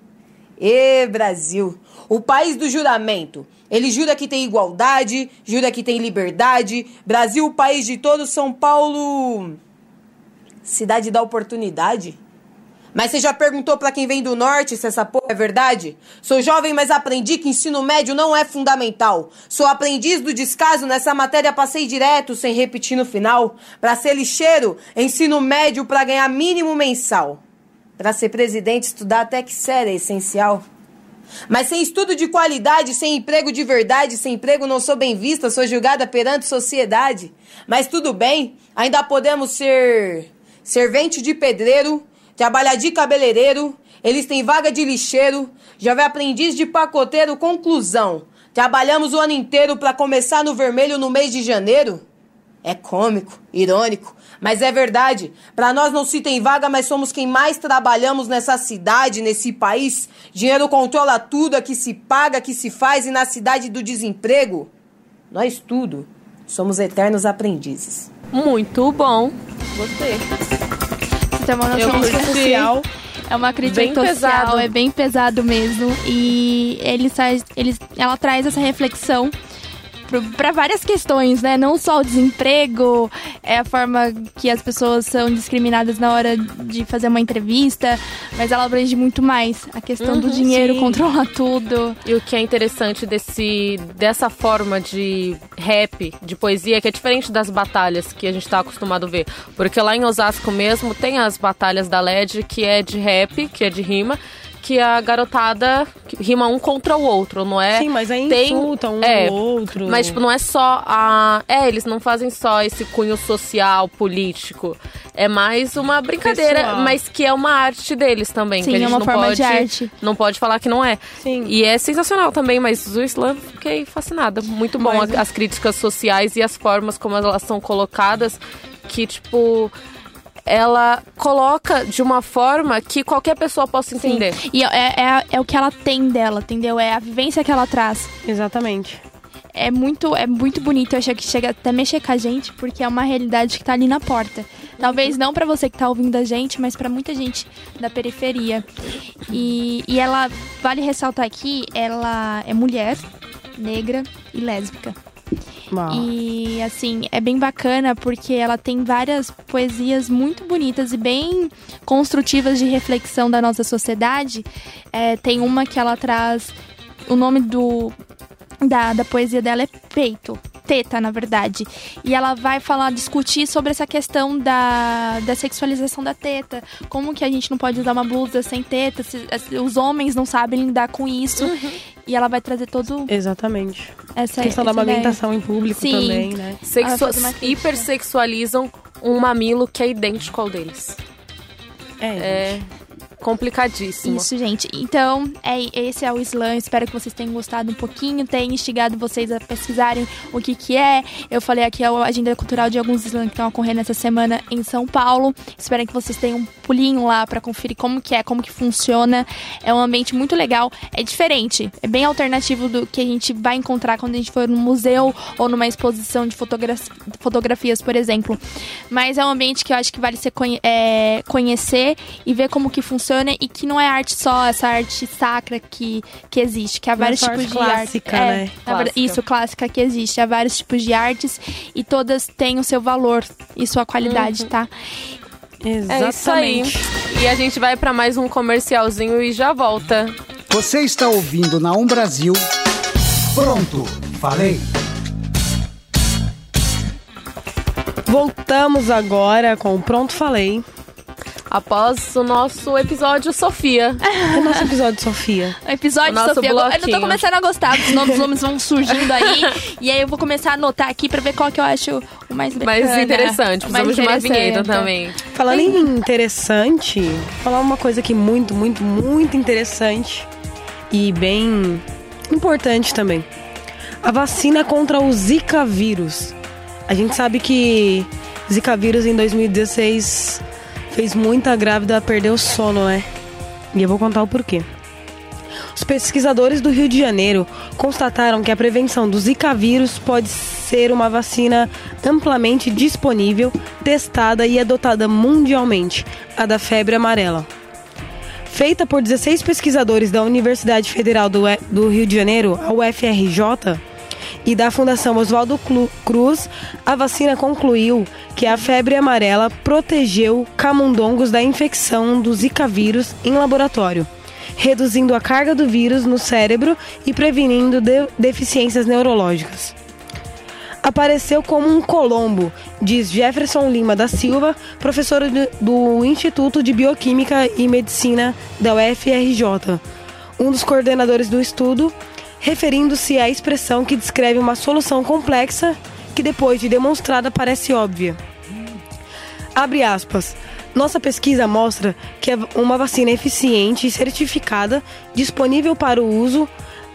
Ê, Brasil. O país do juramento. Ele jura que tem igualdade, jura que tem liberdade. Brasil, o país de todos. São Paulo. Cidade da oportunidade. Mas você já perguntou pra quem vem do norte se essa porra é verdade? Sou jovem, mas aprendi que ensino médio não é fundamental. Sou aprendiz do descaso, nessa matéria passei direto, sem repetir no final. Pra ser lixeiro, ensino médio pra ganhar mínimo mensal. Pra ser presidente, estudar até que série é essencial. Mas sem estudo de qualidade, sem emprego de verdade, sem emprego não sou bem vista, sou julgada perante sociedade. Mas tudo bem, ainda podemos ser servente de pedreiro, trabalhar de cabeleireiro, eles têm vaga de lixeiro, já vai aprendiz de pacoteiro, conclusão. Trabalhamos o ano inteiro para começar no vermelho no mês de janeiro? É cômico, irônico, mas é verdade. Para nós não se tem vaga, mas somos quem mais trabalhamos nessa cidade, nesse país. Dinheiro controla tudo, aqui se paga, aqui se faz, e na cidade do desemprego, nós tudo somos eternos aprendizes. Muito bom. Gostei. Tem uma noção curti. Social. É uma crítica Bem social, pesado. é bem pesado mesmo. E ele traz, ele, ela traz essa reflexão para várias questões, né? Não só o desemprego, é a forma que as pessoas são discriminadas na hora de fazer uma entrevista, mas ela abrange muito mais. A questão do Uhum, dinheiro sim. controla tudo. E o que é interessante desse, dessa forma de rap, de poesia, que é diferente das batalhas que a gente tá acostumado a ver. Porque lá em Osasco mesmo tem as batalhas da LED, que é de rap, que é de rima, que a garotada rima um contra o outro, não é? Sim, mas aí Tem- insultam um é, outro. Mas, tipo, não é só a. É, eles não fazem só esse cunho social, político. É mais uma brincadeira, Pessoal. mas que é uma arte deles também. Sim, que a é gente uma não forma pode, de arte. Não pode falar que não é. Sim. E é sensacional também, mas o Islã fiquei fascinada. Muito bom Mas- a- as críticas sociais e as formas como elas são colocadas, que, tipo. Ela coloca de uma forma que qualquer pessoa possa Sim. entender. E é, é, é o que ela tem dela, entendeu? É a vivência que ela traz. Exatamente. É muito, é muito bonito. Eu acho que chega até a mexer com a gente, porque é uma realidade que tá ali na porta. Talvez não pra você que tá ouvindo a gente, mas pra muita gente da periferia. E, e ela, vale ressaltar aqui, ela é mulher, negra e lésbica. E assim, é bem bacana porque ela tem várias poesias muito bonitas e bem construtivas de reflexão da nossa sociedade. É, tem uma que ela traz. O nome do da, da poesia dela é Peito. Teta, na verdade. E ela vai falar, discutir sobre essa questão da, da sexualização da teta. Como que a gente não pode usar uma blusa sem teta, se- se os homens não sabem lidar com isso. E ela vai trazer todo Exatamente. essa A questão da essa ideia. amamentação em público Sim. também, né? Crítica. hipersexualizam um mamilo que é idêntico ao deles. É. É complicadíssimo. Isso, gente. Então, é, esse é o Slam. Espero que vocês tenham gostado um pouquinho, tenha instigado vocês a pesquisarem o que que é. Eu falei aqui a agenda cultural de alguns Slam que estão ocorrendo essa semana em São Paulo. Espero que vocês tenham um pulinho lá pra conferir como que é, como que funciona. É um ambiente muito legal. É diferente. É bem alternativo do que a gente vai encontrar quando a gente for num museu ou numa exposição de fotogra- fotografias, por exemplo. Mas é um ambiente que eu acho que vale ser conhe- é, conhecer e ver como que funciona e que não é arte só, essa arte sacra que, que existe, que há é vários tipos arte de arte. clássica, É, né? verdade- Clássica. Isso, clássica que existe. Há vários tipos de artes e todas têm o seu valor e sua qualidade, tá? É isso aí. Exatamente. E a gente vai pra mais um comercialzinho e já volta. Você está ouvindo na Um Brasil. Pronto, falei. Voltamos agora com o Pronto Falei. Após o nosso episódio Sofia. O nosso episódio, Sofia. O episódio, O nosso Sofia. Eu bloquinho. tô começando a gostar, os nomes dos nomes vão surgindo aí. e aí eu vou começar a anotar aqui pra ver qual que eu acho o mais bacana. Mais interessante. o mais Precisamos de uma interessante. vinheta também. Falando em interessante, vou falar uma coisa aqui muito, muito, muito interessante e bem importante também. A vacina contra o Zika vírus. A gente sabe que Zika vírus em 2016 fez muita grávida perder o sono, né? E eu vou contar o porquê. Os pesquisadores do Rio de Janeiro constataram que a prevenção do Zika vírus pode ser uma vacina amplamente disponível, testada e adotada mundialmente, a da febre amarela. Feita por 16 pesquisadores da Universidade Federal do, do Rio de Janeiro, a UFRJ, e da Fundação Oswaldo Cruz, a vacina concluiu que a febre amarela protegeu camundongos da infecção do Zika vírus em laboratório, reduzindo a carga do vírus no cérebro e prevenindo de- deficiências neurológicas. Apareceu como um colombo, diz Jefferson Lima da Silva, professor do Instituto de Bioquímica e Medicina da UFRJ, um dos coordenadores do estudo, referindo-se à expressão que descreve uma solução complexa que, depois de demonstrada, parece óbvia. Abre aspas. Nossa pesquisa mostra que é uma vacina eficiente e certificada, disponível para o uso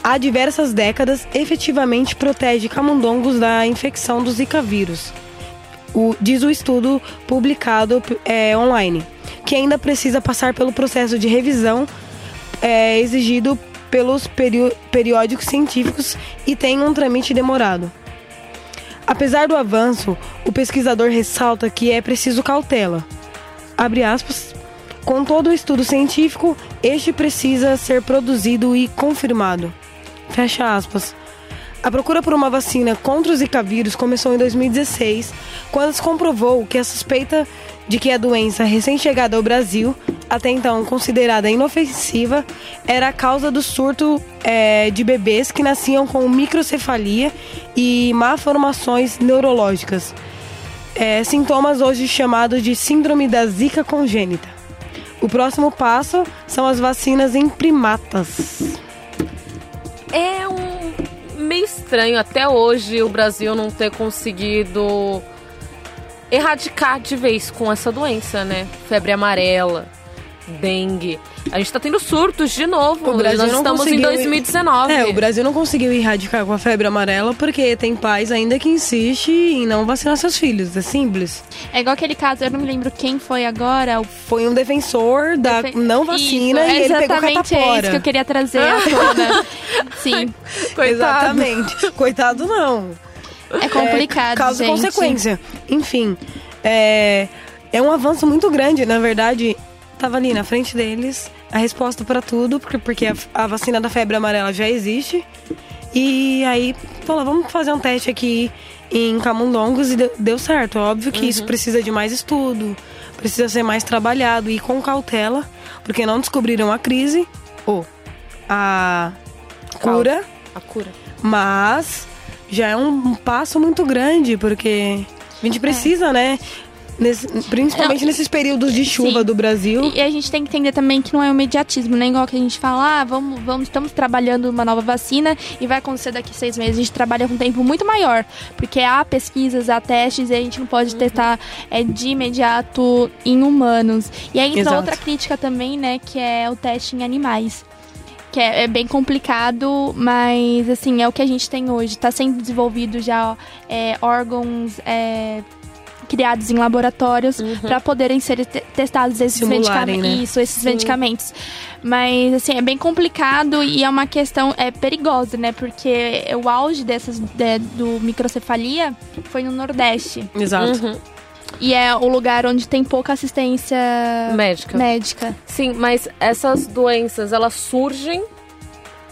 há diversas décadas, efetivamente protege camundongos da infecção do Zika vírus. O- diz o estudo publicado é, online, que ainda precisa passar pelo processo de revisão é, exigido pelos periódicos científicos e tem um trâmite demorado. Apesar do avanço, o pesquisador ressalta que é preciso cautela. Aspas. Com todo o estudo científico, este precisa ser produzido e confirmado. Fecha aspas. A procura por uma vacina contra o Zika vírus começou em 2016, quando se comprovou que a suspeita de que a doença recém-chegada ao Brasil, até então considerada inofensiva, era a causa do surto eh, de bebês que nasciam com microcefalia e malformações neurológicas, eh, sintomas hoje chamados de síndrome da Zika congênita. o próximo passo são as vacinas em primatas. É um meio estranho até hoje o Brasil não ter conseguido erradicar de vez com essa doença, né? Febre amarela, dengue. A gente tá tendo surtos de novo. O Brasil Nós não estamos em conseguiu- 2019. É, o Brasil não conseguiu erradicar com a febre amarela porque tem pais ainda que insistem em não vacinar seus filhos. É simples. É igual aquele caso, eu não me lembro quem foi agora. O Foi um defensor da Defe- não vacina Isso, e é ele pegou catapora. isso que eu queria trazer à tona. Sim, Coitado. Exatamente. Coitado não. é complicado, Causa e gente. consequência. Enfim, é, é um avanço muito grande. Na verdade, tava ali na frente deles a resposta para tudo, porque, porque a, a vacina da febre amarela já existe. E aí, falou, vamos fazer um teste aqui em Camundongos e deu, deu certo. Óbvio que isso precisa de mais estudo, precisa ser mais trabalhado e com cautela, porque não descobriram a crise ou a cura. A cura. Mas já é um passo muito grande, porque a gente precisa, né? Nesse- principalmente Não, nesses períodos de chuva sim. do Brasil. E a gente tem que entender também que não é um imediatismo, né? Igual que a gente fala, ah, vamos, vamos, estamos trabalhando uma nova vacina e vai acontecer daqui seis meses. A gente trabalha com um tempo muito maior, porque há pesquisas, há testes e a gente não pode Uhum. testar é, de imediato em humanos. E aí entra Exato. outra crítica também, né? Que é o teste em animais. Que é, é bem complicado, mas assim, é o que a gente tem hoje. Está sendo desenvolvido já é, órgãos é, criados em laboratórios para poderem ser te- testados esses Uhum. Simularem, medicamentos. né? Isso, esses medicamentos. Mas assim, é bem complicado e é uma questão é perigosa, né? Porque o auge dessas de- do microcefalia foi no Nordeste. Exato. Uhum. E é o lugar onde tem pouca assistência Médica. médica. Sim, mas essas doenças, elas surgem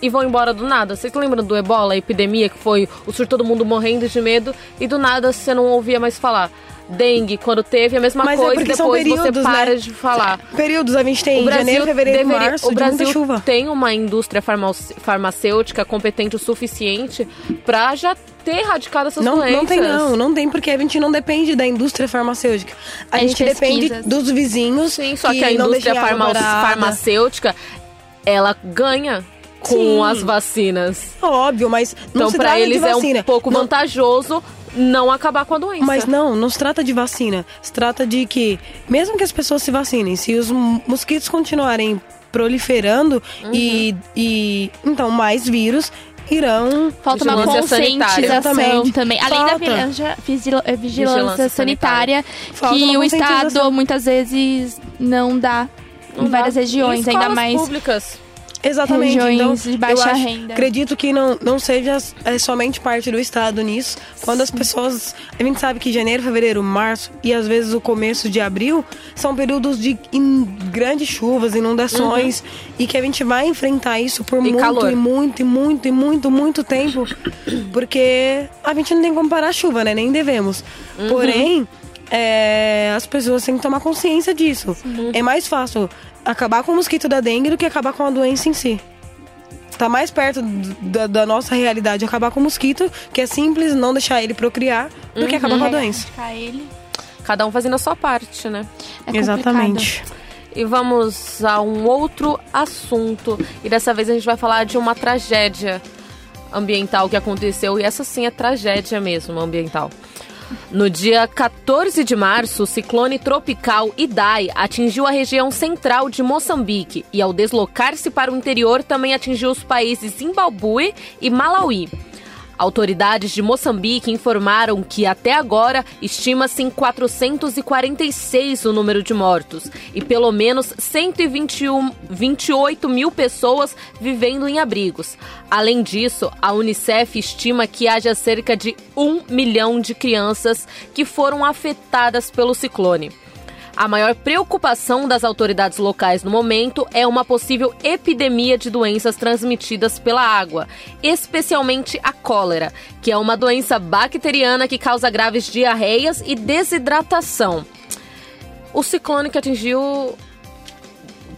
e vão embora do nada. Vocês lembram do ebola, a epidemia, que foi o surto todo mundo morrendo de medo e do nada você não ouvia mais falar. Dengue, quando teve, a mesma Mas é coisa, porque são depois você períodos, para né? de falar. Períodos, a gente tem janeiro, fevereiro, deveria- março, o Brasil chuva. tem uma indústria farmacêutica competente o suficiente pra já ter erradicado essas Não, doenças. não tem não, não tem porque a gente não depende da indústria farmacêutica. A É de gente depende dos vizinhos. Sim, só que, a não indústria farma- farmacêutica, ela ganha com Sim. as vacinas. Óbvio, mas não Então, se pra trata eles de é vacina. um pouco Não- vantajoso não acabar com a doença. Mas não, não se trata de vacina. Se trata de que, mesmo que as pessoas se vacinem, se os mosquitos continuarem proliferando Uhum. e, e. Então, mais vírus irão. Falta uma conscientização também. Além da vigilância, eh, vigilância, Vigilância sanitária, que o Estado muitas vezes não dá em várias Dá. regiões, ainda mais públicas. Exatamente. regiões então, de baixa acho- renda. Acredito que não, não seja é, somente parte do Estado nisso. Quando as pessoas. A gente sabe que janeiro, fevereiro, março e às vezes o começo de abril são períodos de in- grandes chuvas, inundações e que a gente vai enfrentar isso por muito calor. e muito e muito e muito, muito tempo. Porque a gente não tem como parar a chuva, né? Nem devemos. Porém. é, as pessoas têm que tomar consciência disso. É mais fácil acabar com o mosquito da dengue do que acabar com a doença em si. Tá mais perto da, da nossa realidade acabar com o mosquito, que é simples não deixar ele procriar, do que acabar com a doença. Ficar ele. Cada um fazendo a sua parte, né? É. Exatamente. E vamos a um outro assunto. E dessa vez a gente vai falar de uma tragédia ambiental que aconteceu. E essa sim é tragédia mesmo ambiental. No dia 14 de março, o ciclone tropical Idai atingiu a região central de Moçambique e, ao deslocar-se para o interior, também atingiu os países Zimbabue e Malawi. Autoridades de Moçambique informaram que até agora estima-se em 446 o número de mortos e pelo menos 121 28 mil pessoas vivendo em abrigos. Além disso, a Unicef estima que haja cerca de um milhão de crianças que foram afetadas pelo ciclone. A maior preocupação das autoridades locais no momento é uma possível epidemia de doenças transmitidas pela água, especialmente a cólera, que é uma doença bacteriana que causa graves diarreias e desidratação. O ciclone que atingiu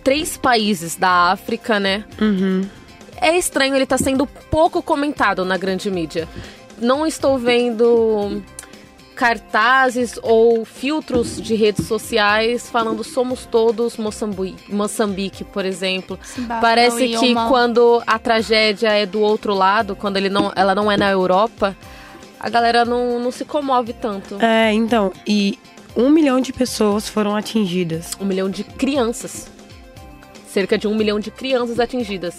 três países da África, né? É estranho ele estar sendo pouco comentado na grande mídia. Não estou vendo cartazes ou filtros de redes sociais falando somos todos Moçambique, Moçambique por exemplo. Parece não, que Ioma. quando a tragédia é do outro lado, quando ele não, ela não é na Europa, a galera não, não se comove tanto. É, então, e um milhão de pessoas foram atingidas. Um milhão de crianças. Cerca de um milhão de crianças atingidas.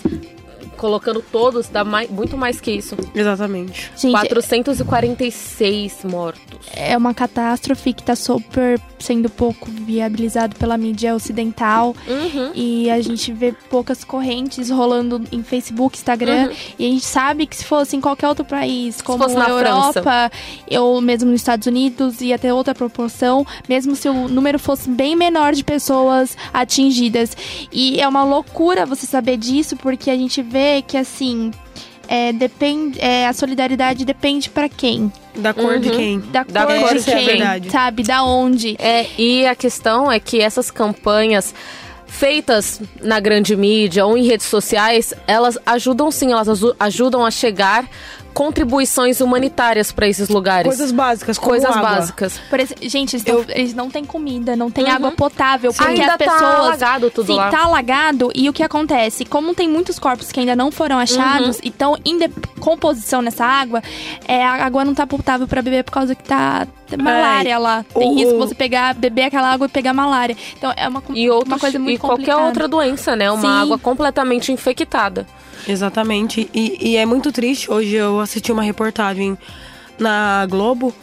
Colocando todos, dá mais, muito mais que isso. Exatamente. Gente, 446 mortos. é uma catástrofe que tá super sendo pouco viabilizado pela mídia ocidental. Uhum. E a gente vê poucas correntes rolando em Facebook, Instagram. Uhum. E a gente sabe que se fosse em qualquer outro país, como na Europa, ou mesmo nos Estados Unidos, ia ter outra proporção, mesmo se o número fosse bem menor de pessoas atingidas. E é uma loucura você saber disso, porque a gente vê que assim. É, depende, é, a solidariedade depende pra quem? Da cor de Uhum. quem? Da, Da cor cor de de quem, verdade. sabe? Da onde? É, e a questão é que essas campanhas feitas na grande mídia ou em redes sociais, elas ajudam sim, elas ajudam a chegar contribuições humanitárias para esses lugares. Coisas básicas, como Coisas água. básicas. Gente, eles, tão- eles não têm comida, não tem Uhum. água potável, porque Ainda as tá pessoas. alagado tudo Sim, lá. tá alagado. E o que acontece? Como tem muitos corpos que ainda não foram achados Uhum. e estão em decomposição nessa água, é, a água não tá potável pra beber por causa que tá malária lá. Tem o- risco você pegar, beber aquela água e pegar malária. Então é uma, E, outros, uma coisa muito e qualquer complicada. outra doença, né? Uma Sim. água completamente infectada. Exatamente. E, e é muito triste. Hoje eu assisti uma reportagem na Globo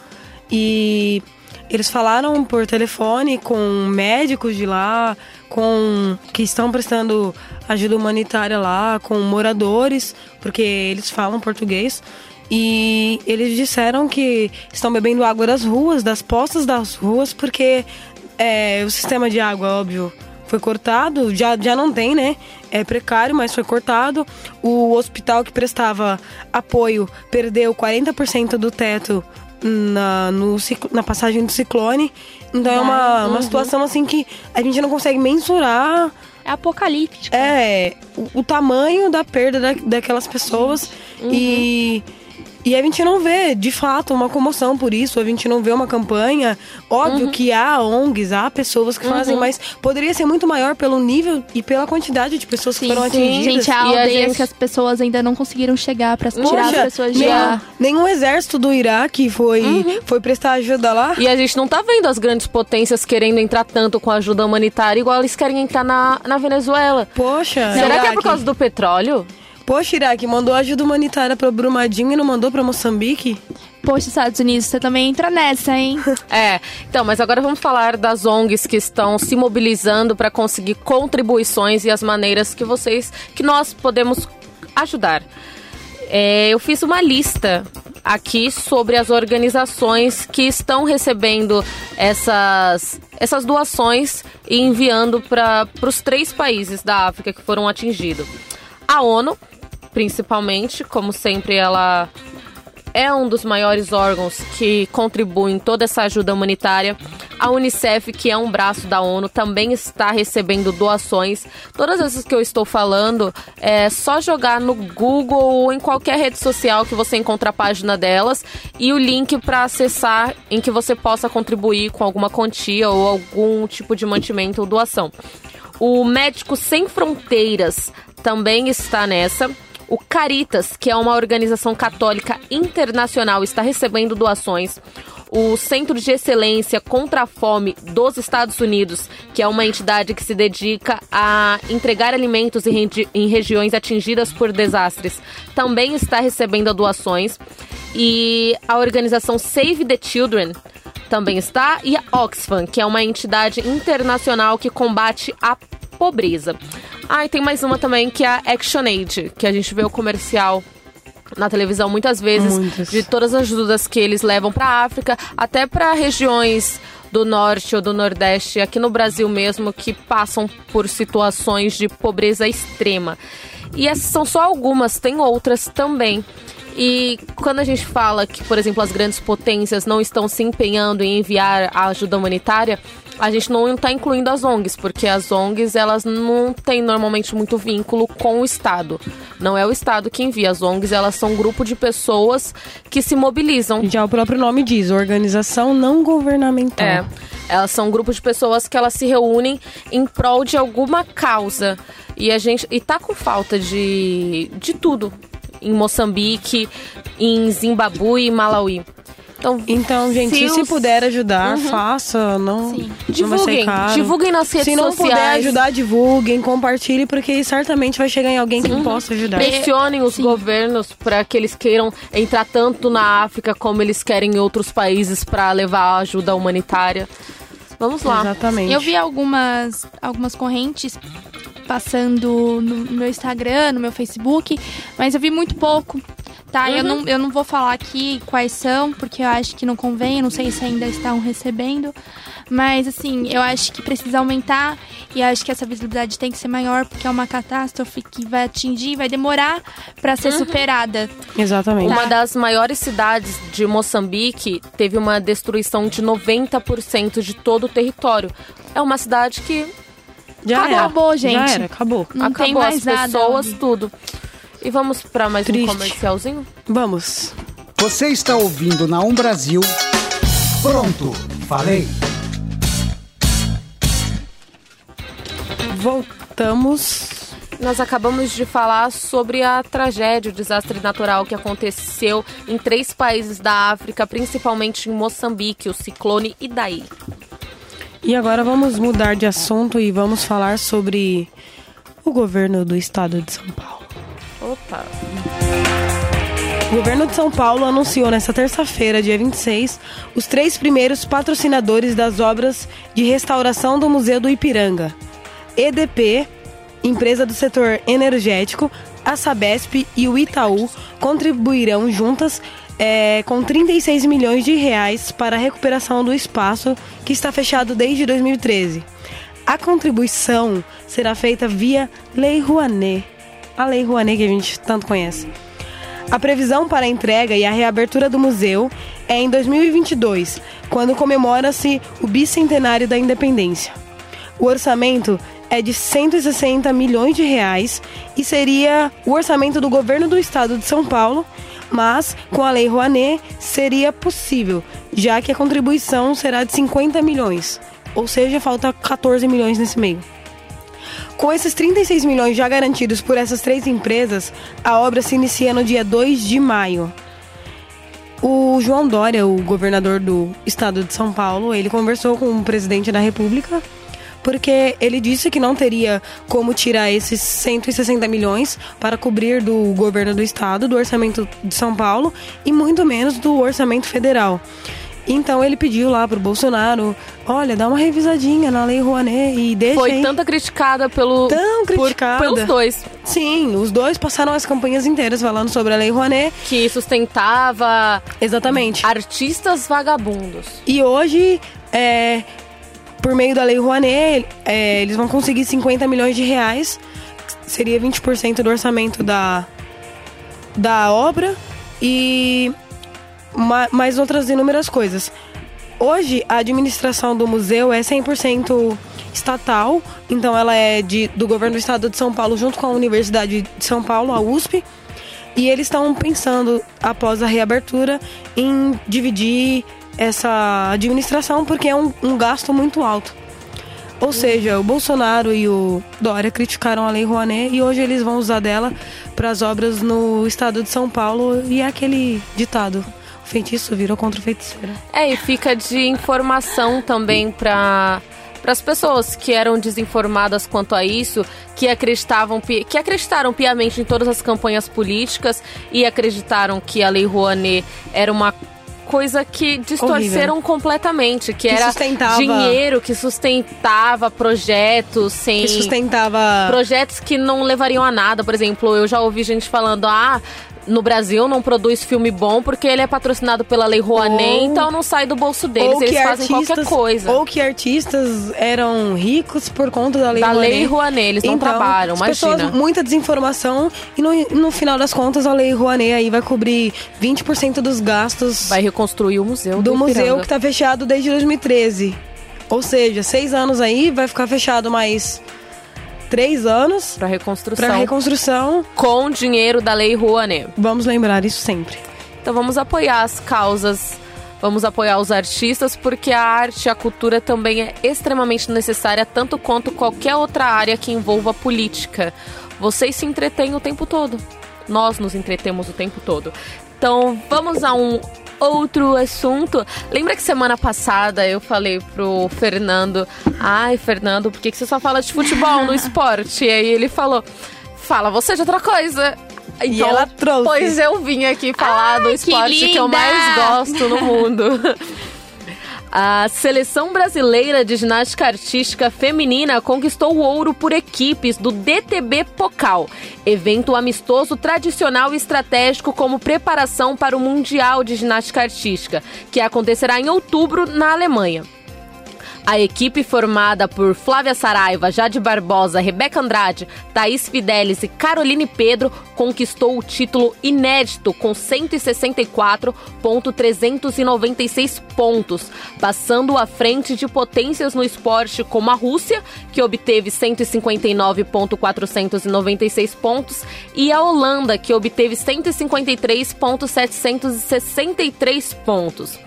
e eles falaram por telefone com médicos de lá, com que estão prestando ajuda humanitária lá, com moradores, porque eles falam português. E eles disseram que estão bebendo água das ruas, das poças das ruas, porque é, o sistema de água, óbvio, foi cortado, já, já não tem, né? É precário, mas foi cortado. O hospital que prestava apoio perdeu 40% do teto na, no, na passagem do ciclone. Então é uma, uma situação assim que a gente não consegue mensurar É apocalíptico. é, o, o tamanho da perda da, daquelas pessoas e. E a gente não vê, de fato, uma comoção por isso, a gente não vê uma campanha. Óbvio que há ONGs, há pessoas que fazem, mas poderia ser muito maior pelo nível e pela quantidade de pessoas que Sim, foram sim. atingidas. Gente, há E a aldeias gente- que as pessoas ainda não conseguiram chegar pra tirar as pessoas de lá. nenhum exército do Iraque foi, foi prestar ajuda lá. E a gente não tá vendo as grandes potências querendo entrar tanto com ajuda humanitária, igual eles querem entrar na, na Venezuela. Poxa, Será que é por causa do petróleo? Poxa, Iraque, mandou ajuda humanitária pra Brumadinho e não mandou pra Moçambique? Poxa, Estados Unidos, você também entra nessa, hein? É, então, mas agora vamos falar das ONGs que estão se mobilizando para conseguir contribuições e as maneiras que vocês, que nós podemos ajudar. É, eu fiz uma lista aqui sobre as organizações que estão recebendo essas, essas doações e enviando para os três países da África que foram atingidos. A ONU, principalmente, como sempre, ela é um dos maiores órgãos que contribuem em toda essa ajuda humanitária. A Unicef, que é um braço da ONU, também está recebendo doações. Todas essas que eu estou falando, é só jogar no Google ou em qualquer rede social que você encontra a página delas e o link para acessar em que você possa contribuir com alguma quantia ou algum tipo de mantimento ou doação. O Médicos Sem Fronteiras também está nessa. O Caritas, que é uma organização católica internacional, está recebendo doações. O Centro de Excelência contra a Fome dos Estados Unidos, que é uma entidade que se dedica a entregar alimentos em, em regiões atingidas por desastres, também está recebendo doações. E a organização Save the Children também está. E a Oxfam, que é uma entidade internacional que combate a pobreza. Ah, e tem mais uma também que é a ActionAid, que a gente vê o comercial na televisão muitas vezes Muitas. de todas as ajudas que eles levam para a África, até para regiões do norte ou do nordeste, aqui no Brasil mesmo, que passam por situações de pobreza extrema. E essas são só algumas, tem outras também. E quando a gente fala que, por exemplo, as grandes potências não estão se empenhando em enviar a ajuda humanitária, a gente não está incluindo as ONGs, porque as ONGs elas não têm normalmente muito vínculo com o Estado. Não é o Estado que envia. As ONGs elas são um grupo de pessoas que se mobilizam. Já o próprio nome diz, organização não governamental. É. Elas são um grupo de pessoas que elas se reúnem em prol de alguma causa. E a gente. E tá com falta de. de tudo. Em Moçambique, em Zimbabue e Malawi. Então, então gente, se, se os... puder ajudar, uhum. faça. Não, Sim. divulguem. Não divulguem nas redes sociais. Se não sociais. puder ajudar, divulguem, compartilhe, porque certamente vai chegar em alguém que uhum. possa ajudar. Pressionem os Sim. governos para que eles queiram entrar tanto na África como eles querem em outros países para levar ajuda humanitária. Vamos lá. Exatamente. Eu vi algumas, algumas correntes passando no meu Instagram, no meu Facebook, mas eu vi muito pouco. Tá, uhum. eu, não, eu não vou falar aqui quais são, porque eu acho que não convém, eu não sei se ainda estão recebendo. Mas, assim, eu acho que precisa aumentar e acho que essa visibilidade tem que ser maior, porque é uma catástrofe que vai atingir, vai demorar para ser uhum. superada. Exatamente. Uma das maiores cidades de Moçambique teve uma destruição de 90% de todo o território. É uma cidade que já acabou, era. gente. Já era, acabou. Não acabou tem mais as pessoas, tudo. E vamos para mais Triste. um comercialzinho? Vamos. Você está ouvindo na Um Brasil. Pronto, falei. Voltamos. Nós acabamos de falar sobre a tragédia, o desastre natural que aconteceu em três países da África, principalmente em Moçambique, o ciclone Idaí. E agora vamos mudar de assunto e vamos falar sobre o governo do estado de São Paulo. Opa! O governo de São Paulo anunciou nesta terça-feira, dia 26, os três primeiros patrocinadores das obras de restauração do Museu do Ipiranga. EDP, empresa do setor energético, a Sabesp e o Itaú contribuirão juntas é, com 36 milhões de reais para a recuperação do espaço que está fechado desde 2013. A contribuição será feita via Lei Rouanet a Lei Rouanet que a gente tanto conhece. A previsão para a entrega e a reabertura do museu é em 2022, quando comemora-se o bicentenário da independência. O orçamento é de 160 milhões de reais e seria o orçamento do governo do estado de São Paulo, mas com a Lei Rouanet seria possível, já que a contribuição será de 50 milhões, ou seja, falta 14 milhões nesse meio. Com esses 36 milhões já garantidos por essas três empresas, a obra se inicia no dia 2 de maio. O João Dória, o governador do estado de São Paulo, ele conversou com o presidente da República porque ele disse que não teria como tirar esses 160 milhões para cobrir do governo do estado, do orçamento de São Paulo e muito menos do orçamento federal. Então ele pediu lá pro Bolsonaro, olha, dá uma revisadinha na Lei Rouanet e deixa Foi aí. tanta criticada pelo Tão criticada. Por, pelos dois. Sim, os dois passaram as campanhas inteiras falando sobre a Lei Rouanet. Que sustentava... Exatamente. Artistas vagabundos. E hoje, é, por meio da Lei Rouanet, é, eles vão conseguir 50 milhões de reais. Seria 20% do orçamento da, da obra. E mais outras inúmeras coisas. Hoje, a administração do museu é 100% estatal, então ela é de, do governo do estado de São Paulo, junto com a Universidade de São Paulo, a USP. E eles estão pensando, após a reabertura, em dividir essa administração, porque é um, um gasto muito alto. Ou seja, o Bolsonaro e o Dória criticaram a Lei Rouanet e hoje eles vão usar dela para as obras no estado de São Paulo. E é aquele ditado: feitiço virou contra o. É, e fica de informação também para para as pessoas que eram desinformadas quanto a isso, que acreditavam que acreditaram piamente em todas as campanhas políticas e acreditaram que a Lei Rouanet era uma coisa que distorceram Horrível. completamente, que, que era sustentava... dinheiro que sustentava projetos sem que sustentava projetos que não levariam a nada, por exemplo, eu já ouvi gente falando: "Ah, no Brasil não produz filme bom porque ele é patrocinado pela Lei Rouanet, Ou- então não sai do bolso deles, eles fazem qualquer artistas- coisa. Ou que artistas eram ricos por conta da lei da Rouanet. Lei Rouanet, eles não Então, trabalham, as imagina. pessoas, muita desinformação e no, no final das contas a lei Rouanet aí vai cobrir 20% dos gastos Vai reconstruir o museu do do museu que tá fechado desde 2013. Ou seja, seis anos aí vai ficar fechado mais três anos Pra reconstrução. para reconstrução. Com dinheiro da Lei Rouanet. Vamos lembrar isso sempre. Então vamos apoiar as causas, vamos apoiar os artistas, porque a arte e a cultura também é extremamente necessária, tanto quanto qualquer outra área que envolva política. Vocês se entretêm o tempo todo. Nós nos entretemos o tempo todo. Então vamos a um outro assunto. Lembra que semana passada eu falei pro Fernando, ai Fernando, por que, que você só fala de futebol no esporte? E aí ele falou, fala você de outra coisa. E ela trouxe. Pois eu vim aqui falar do Ai, que esporte que, eu linda! mais gosto no mundo. A seleção brasileira de ginástica artística feminina conquistou o ouro por equipes do DTB Pocal, evento amistoso tradicional e estratégico como preparação para o Mundial de Ginástica Artística, que acontecerá em outubro na Alemanha. A equipe formada por Flávia Saraiva, Jade Barbosa, Rebeca Andrade, Thaís Fidelis e Caroline Pedro conquistou o título inédito com 164.396 pontos, passando à frente de potências no esporte como a Rússia, que obteve 159.496 pontos, e a Holanda, que obteve 153.763 pontos.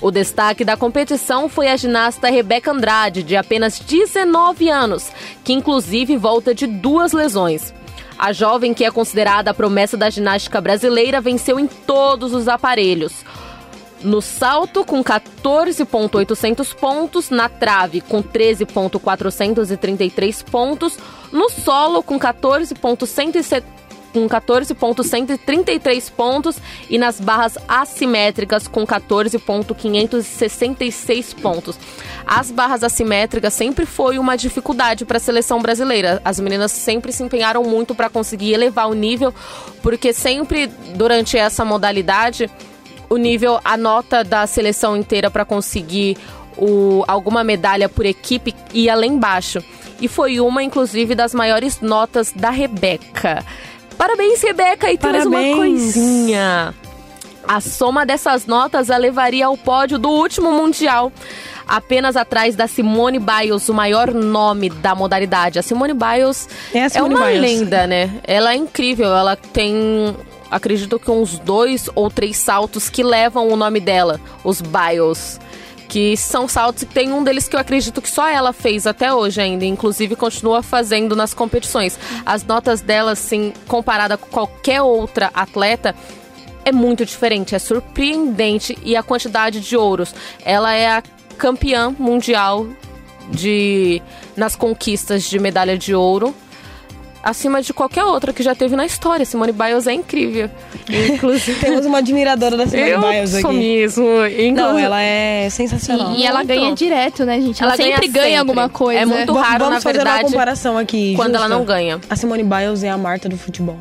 O destaque da competição foi a ginasta Rebeca Andrade, de apenas 19 anos, que inclusive volta de duas lesões. A jovem, que é considerada a promessa da ginástica brasileira, venceu em todos os aparelhos. No salto, com 14,800 pontos. Na trave, com 13,433 pontos. No solo, com 14,170 com 14,133 pontos e nas barras assimétricas com 14,566 pontos. As barras assimétricas sempre foi uma dificuldade para a seleção brasileira. As meninas sempre se empenharam muito para conseguir elevar o nível, porque sempre durante essa modalidade o nível, a nota da seleção inteira para conseguir o, alguma medalha por equipe ia lá embaixo. E foi uma, inclusive, das maiores notas da Rebeca. Parabéns, Rebeca! E tem mais uma Parabéns. coisinha. A soma dessas notas a levaria ao pódio do último Mundial. Apenas atrás da Simone Biles, o maior nome da modalidade. A Simone Biles É a Simone uma Biles. lenda, né? Ela é incrível. Ela tem, acredito que uns dois ou três saltos que levam o nome dela, os Biles. Que são saltos que tem um deles que eu acredito que só ela fez até hoje ainda. Inclusive continua fazendo nas competições. As notas dela, assim, comparada com qualquer outra atleta, é muito diferente, é surpreendente e a quantidade de ouros. Ela é a campeã mundial de nas conquistas de medalha de ouro. Acima de qualquer outra que já teve na história. Simone Biles é incrível. Inclusive, Temos uma admiradora da Simone eu Biles sou aqui. mesmo. Não, Inclusive- ela é sensacional. E ela Muito. ganha direto, né, gente? Ela, Ela ganha sempre ganha sempre. alguma coisa. É muito Va- raro, Vamos na fazer uma comparação aqui. quando justa. ela não ganha. A Simone Biles é a Marta do futebol.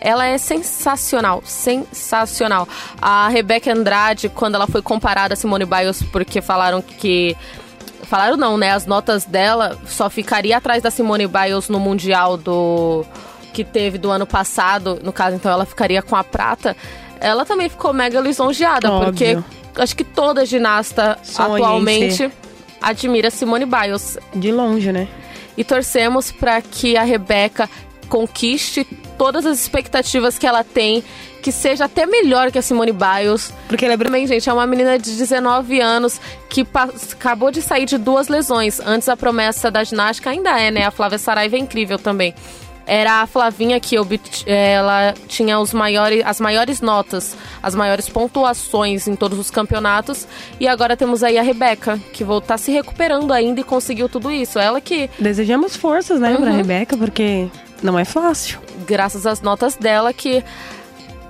Ela é sensacional, sensacional. A Rebeca Andrade, quando ela foi comparada a Simone Biles, porque falaram que. Falaram não, né? As notas dela só ficaria atrás da Simone Biles no Mundial do. que teve do ano passado. No caso, então ela ficaria com a prata. Ela também ficou mega lisonjeada, Óbvio. porque acho que toda ginasta Sonha atualmente admira Simone Biles De longe, né? e torcemos para que a Rebeca conquiste todas as expectativas que ela tem, que seja até melhor que a Simone Biles. Porque ela é Também, gente, é uma menina de 19 anos que acabou de sair de duas lesões. Antes a promessa da ginástica ainda é, né? A Flávia Saraiva é incrível também. Era a Flavinha que ela tinha os maiores, as maiores notas, as maiores pontuações em todos os campeonatos. E agora temos aí a Rebeca, que está se recuperando ainda e conseguiu tudo isso. Ela que Desejamos forças, né, pra Uhum. Rebeca, porque não é fácil. graças às notas dela, que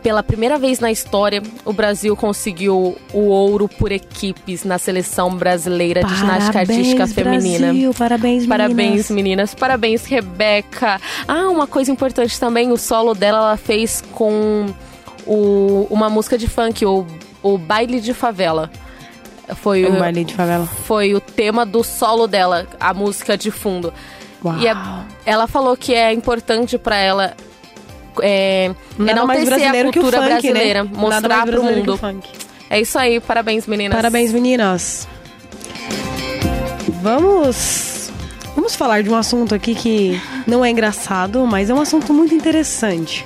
pela primeira vez na história o Brasil conseguiu o ouro por equipes na seleção brasileira de ginástica artística feminina. Brasil, parabéns, Parabéns, meninas. meninas. Parabéns, Rebeca. Ah, uma coisa importante também, o solo dela ela fez com o- uma música de funk, o, o Baile de Favela. Foi Um o, baile de favela. foi o tema do solo dela, a música de fundo. Uau. E é- ela falou que é importante pra ela é, Nada mais enaltecer brasileiro a que o cultura funk, brasileira, né? Nada mais mostrar pro mundo. É isso aí, parabéns meninas. Parabéns, meninas. Vamos. Vamos falar de um assunto aqui que não é engraçado, mas é um assunto muito interessante.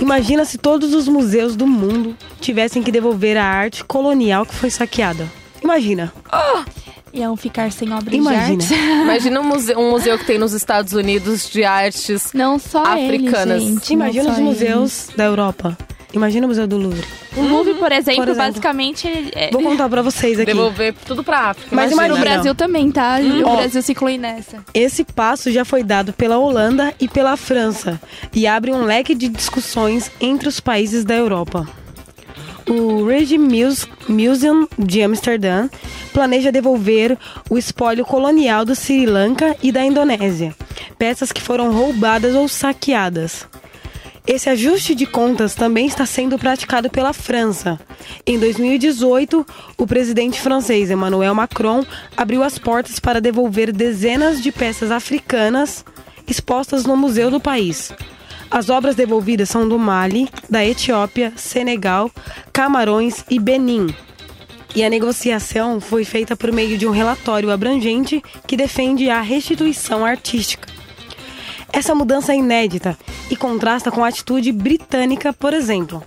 Imagina se todos os museus do mundo tivessem que devolver a arte colonial que foi saqueada. Imagina. Iam ficar sem obras Imagina. de arte. Imagina um museu, um museu que tem nos Estados Unidos de artes. Não só Africanas. eles, gente. Imagina não os só museus da Europa. Imagina o Museu do Louvre. O Louvre, por exemplo, Por exemplo. basicamente... É... Vou contar pra vocês aqui. Devolver tudo pra África. Mas No imagina. Brasil também, tá? O Ó. Brasil se inclui nessa. Esse passo já foi dado pela Holanda e pela França e abre um leque de discussões entre os países da Europa. O Rijksmuseum Museum de Amsterdã planeja devolver o espólio colonial do Sri Lanka e da Indonésia, peças que foram roubadas ou saqueadas. Esse ajuste de contas também está sendo praticado pela França. Em 2018, o presidente francês Emmanuel Macron abriu as portas para devolver dezenas de peças africanas expostas no museu do país. As obras devolvidas são do Mali, da Etiópia, Senegal, Camarões e Benin. E a negociação foi feita por meio de um relatório abrangente que defende a restituição artística. Essa mudança é inédita e contrasta com a atitude britânica, por exemplo.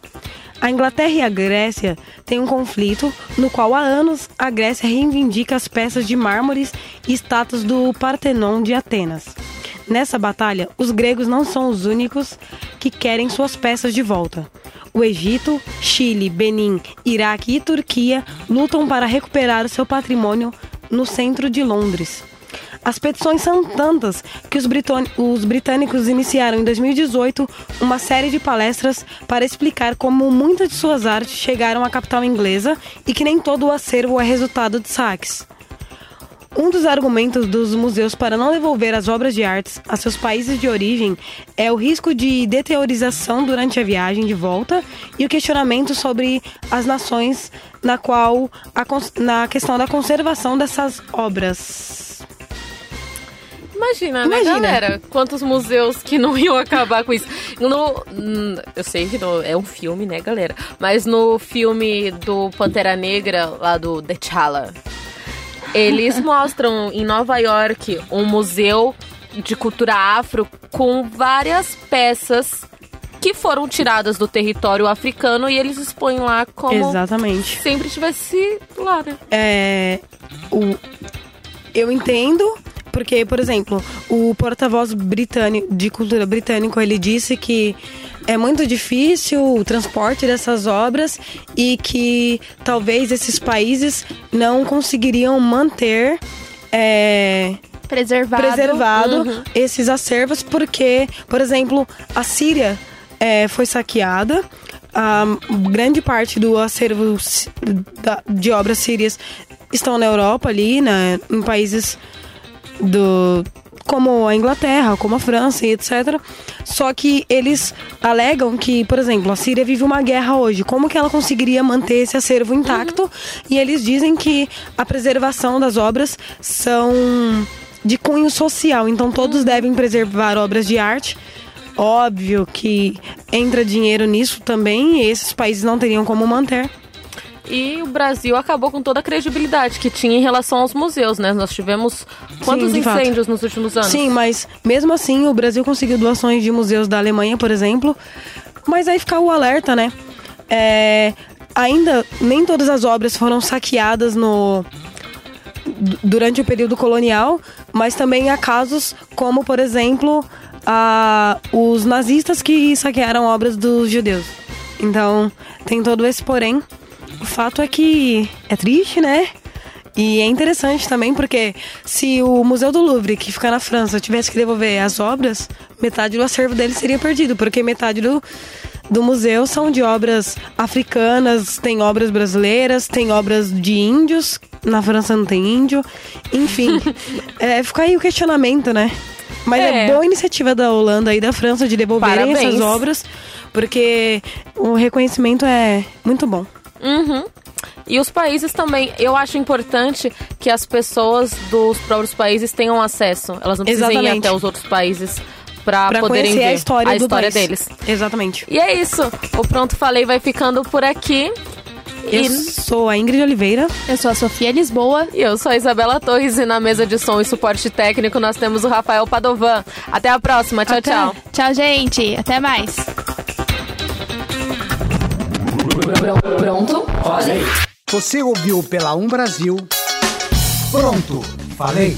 A Inglaterra e a Grécia têm um conflito no qual há anos a Grécia reivindica as peças de mármores e estátuas do Partenon de Atenas. Nessa batalha, os gregos não são os únicos que querem suas peças de volta. O Egito, Chile, Benin, Iraque e Turquia lutam para recuperar o seu patrimônio no centro de Londres. As petições são tantas que os, os britânicos iniciaram em 2018 uma série de palestras para explicar como muitas de suas artes chegaram à capital inglesa e que nem todo o acervo é resultado de saques. Um dos argumentos dos museus para não devolver as obras de artes a seus países de origem é o risco de deteriorização durante a viagem de volta e o questionamento sobre as nações na qual a na questão da conservação dessas obras. Imagina, Imagina. né, galera? Quantos museus que não iam acabar com isso. No, hum, eu sei que no- é um filme, né, galera? Mas no filme do Pantera Negra, lá do T'Challa, eles mostram em Nova York um museu de cultura afro com várias peças que foram tiradas do território africano e eles expõem lá como Exatamente. se sempre estivesse lá, né? É, o, eu entendo, porque, por exemplo, o porta-voz britânico, de cultura britânico, ele disse que é muito difícil o transporte dessas obras e que talvez esses países não conseguiriam manter é, Preservado. preservado esses acervos, porque, por exemplo, a Síria é, foi saqueada. A grande parte do acervo de obras sírias estão na Europa ali, né, em países do como a Inglaterra, como a França e etc. Só que eles alegam que, por exemplo, a Síria vive uma guerra hoje. Como que ela conseguiria manter esse acervo intacto? E eles dizem que a preservação das obras são de cunho social, então todos devem preservar obras de arte. Óbvio que entra dinheiro nisso também, e esses países não teriam como manter. E o Brasil acabou com toda a credibilidade que tinha em relação aos museus, né? Nós tivemos quantos fato. incêndios nos últimos anos? Sim, mas mesmo assim o Brasil conseguiu doações de museus da Alemanha, por exemplo. Mas aí fica o alerta, né? É, ainda nem todas as obras foram saqueadas no du- durante o período colonial, mas também há casos como, por exemplo, a, os nazistas que saquearam obras dos judeus. Então, tem todo esse porém. O fato é que é triste, né? E é interessante também porque se o Museu do Louvre, que fica na França, tivesse que devolver as obras, metade do acervo dele seria perdido, porque metade do, do museu são de obras africanas, tem obras brasileiras, tem obras de índios, na França não tem índio, enfim. é, fica aí o questionamento, né? Mas é, É. boa iniciativa da Holanda e da França de devolverem Parabéns. essas obras, Porque o reconhecimento é muito bom. Uhum. E os países também. Eu acho importante que as pessoas dos próprios países tenham acesso. Elas não precisam ir Exatamente. até os outros países pra, Pra poderem ver a história, a do história país. deles. Exatamente. E é isso. O Pronto Falei vai ficando por aqui. Eu E, sou a Ingrid Oliveira. Eu sou a Sofia Lisboa. e eu sou a Isabela Torres e na mesa de som e suporte técnico nós temos o Rafael Padovan. Até a próxima. Tchau, Até- tchau. Tchau, gente. Até mais. Pronto? Falei. Você ouviu pela Um Brasil. Pronto, falei.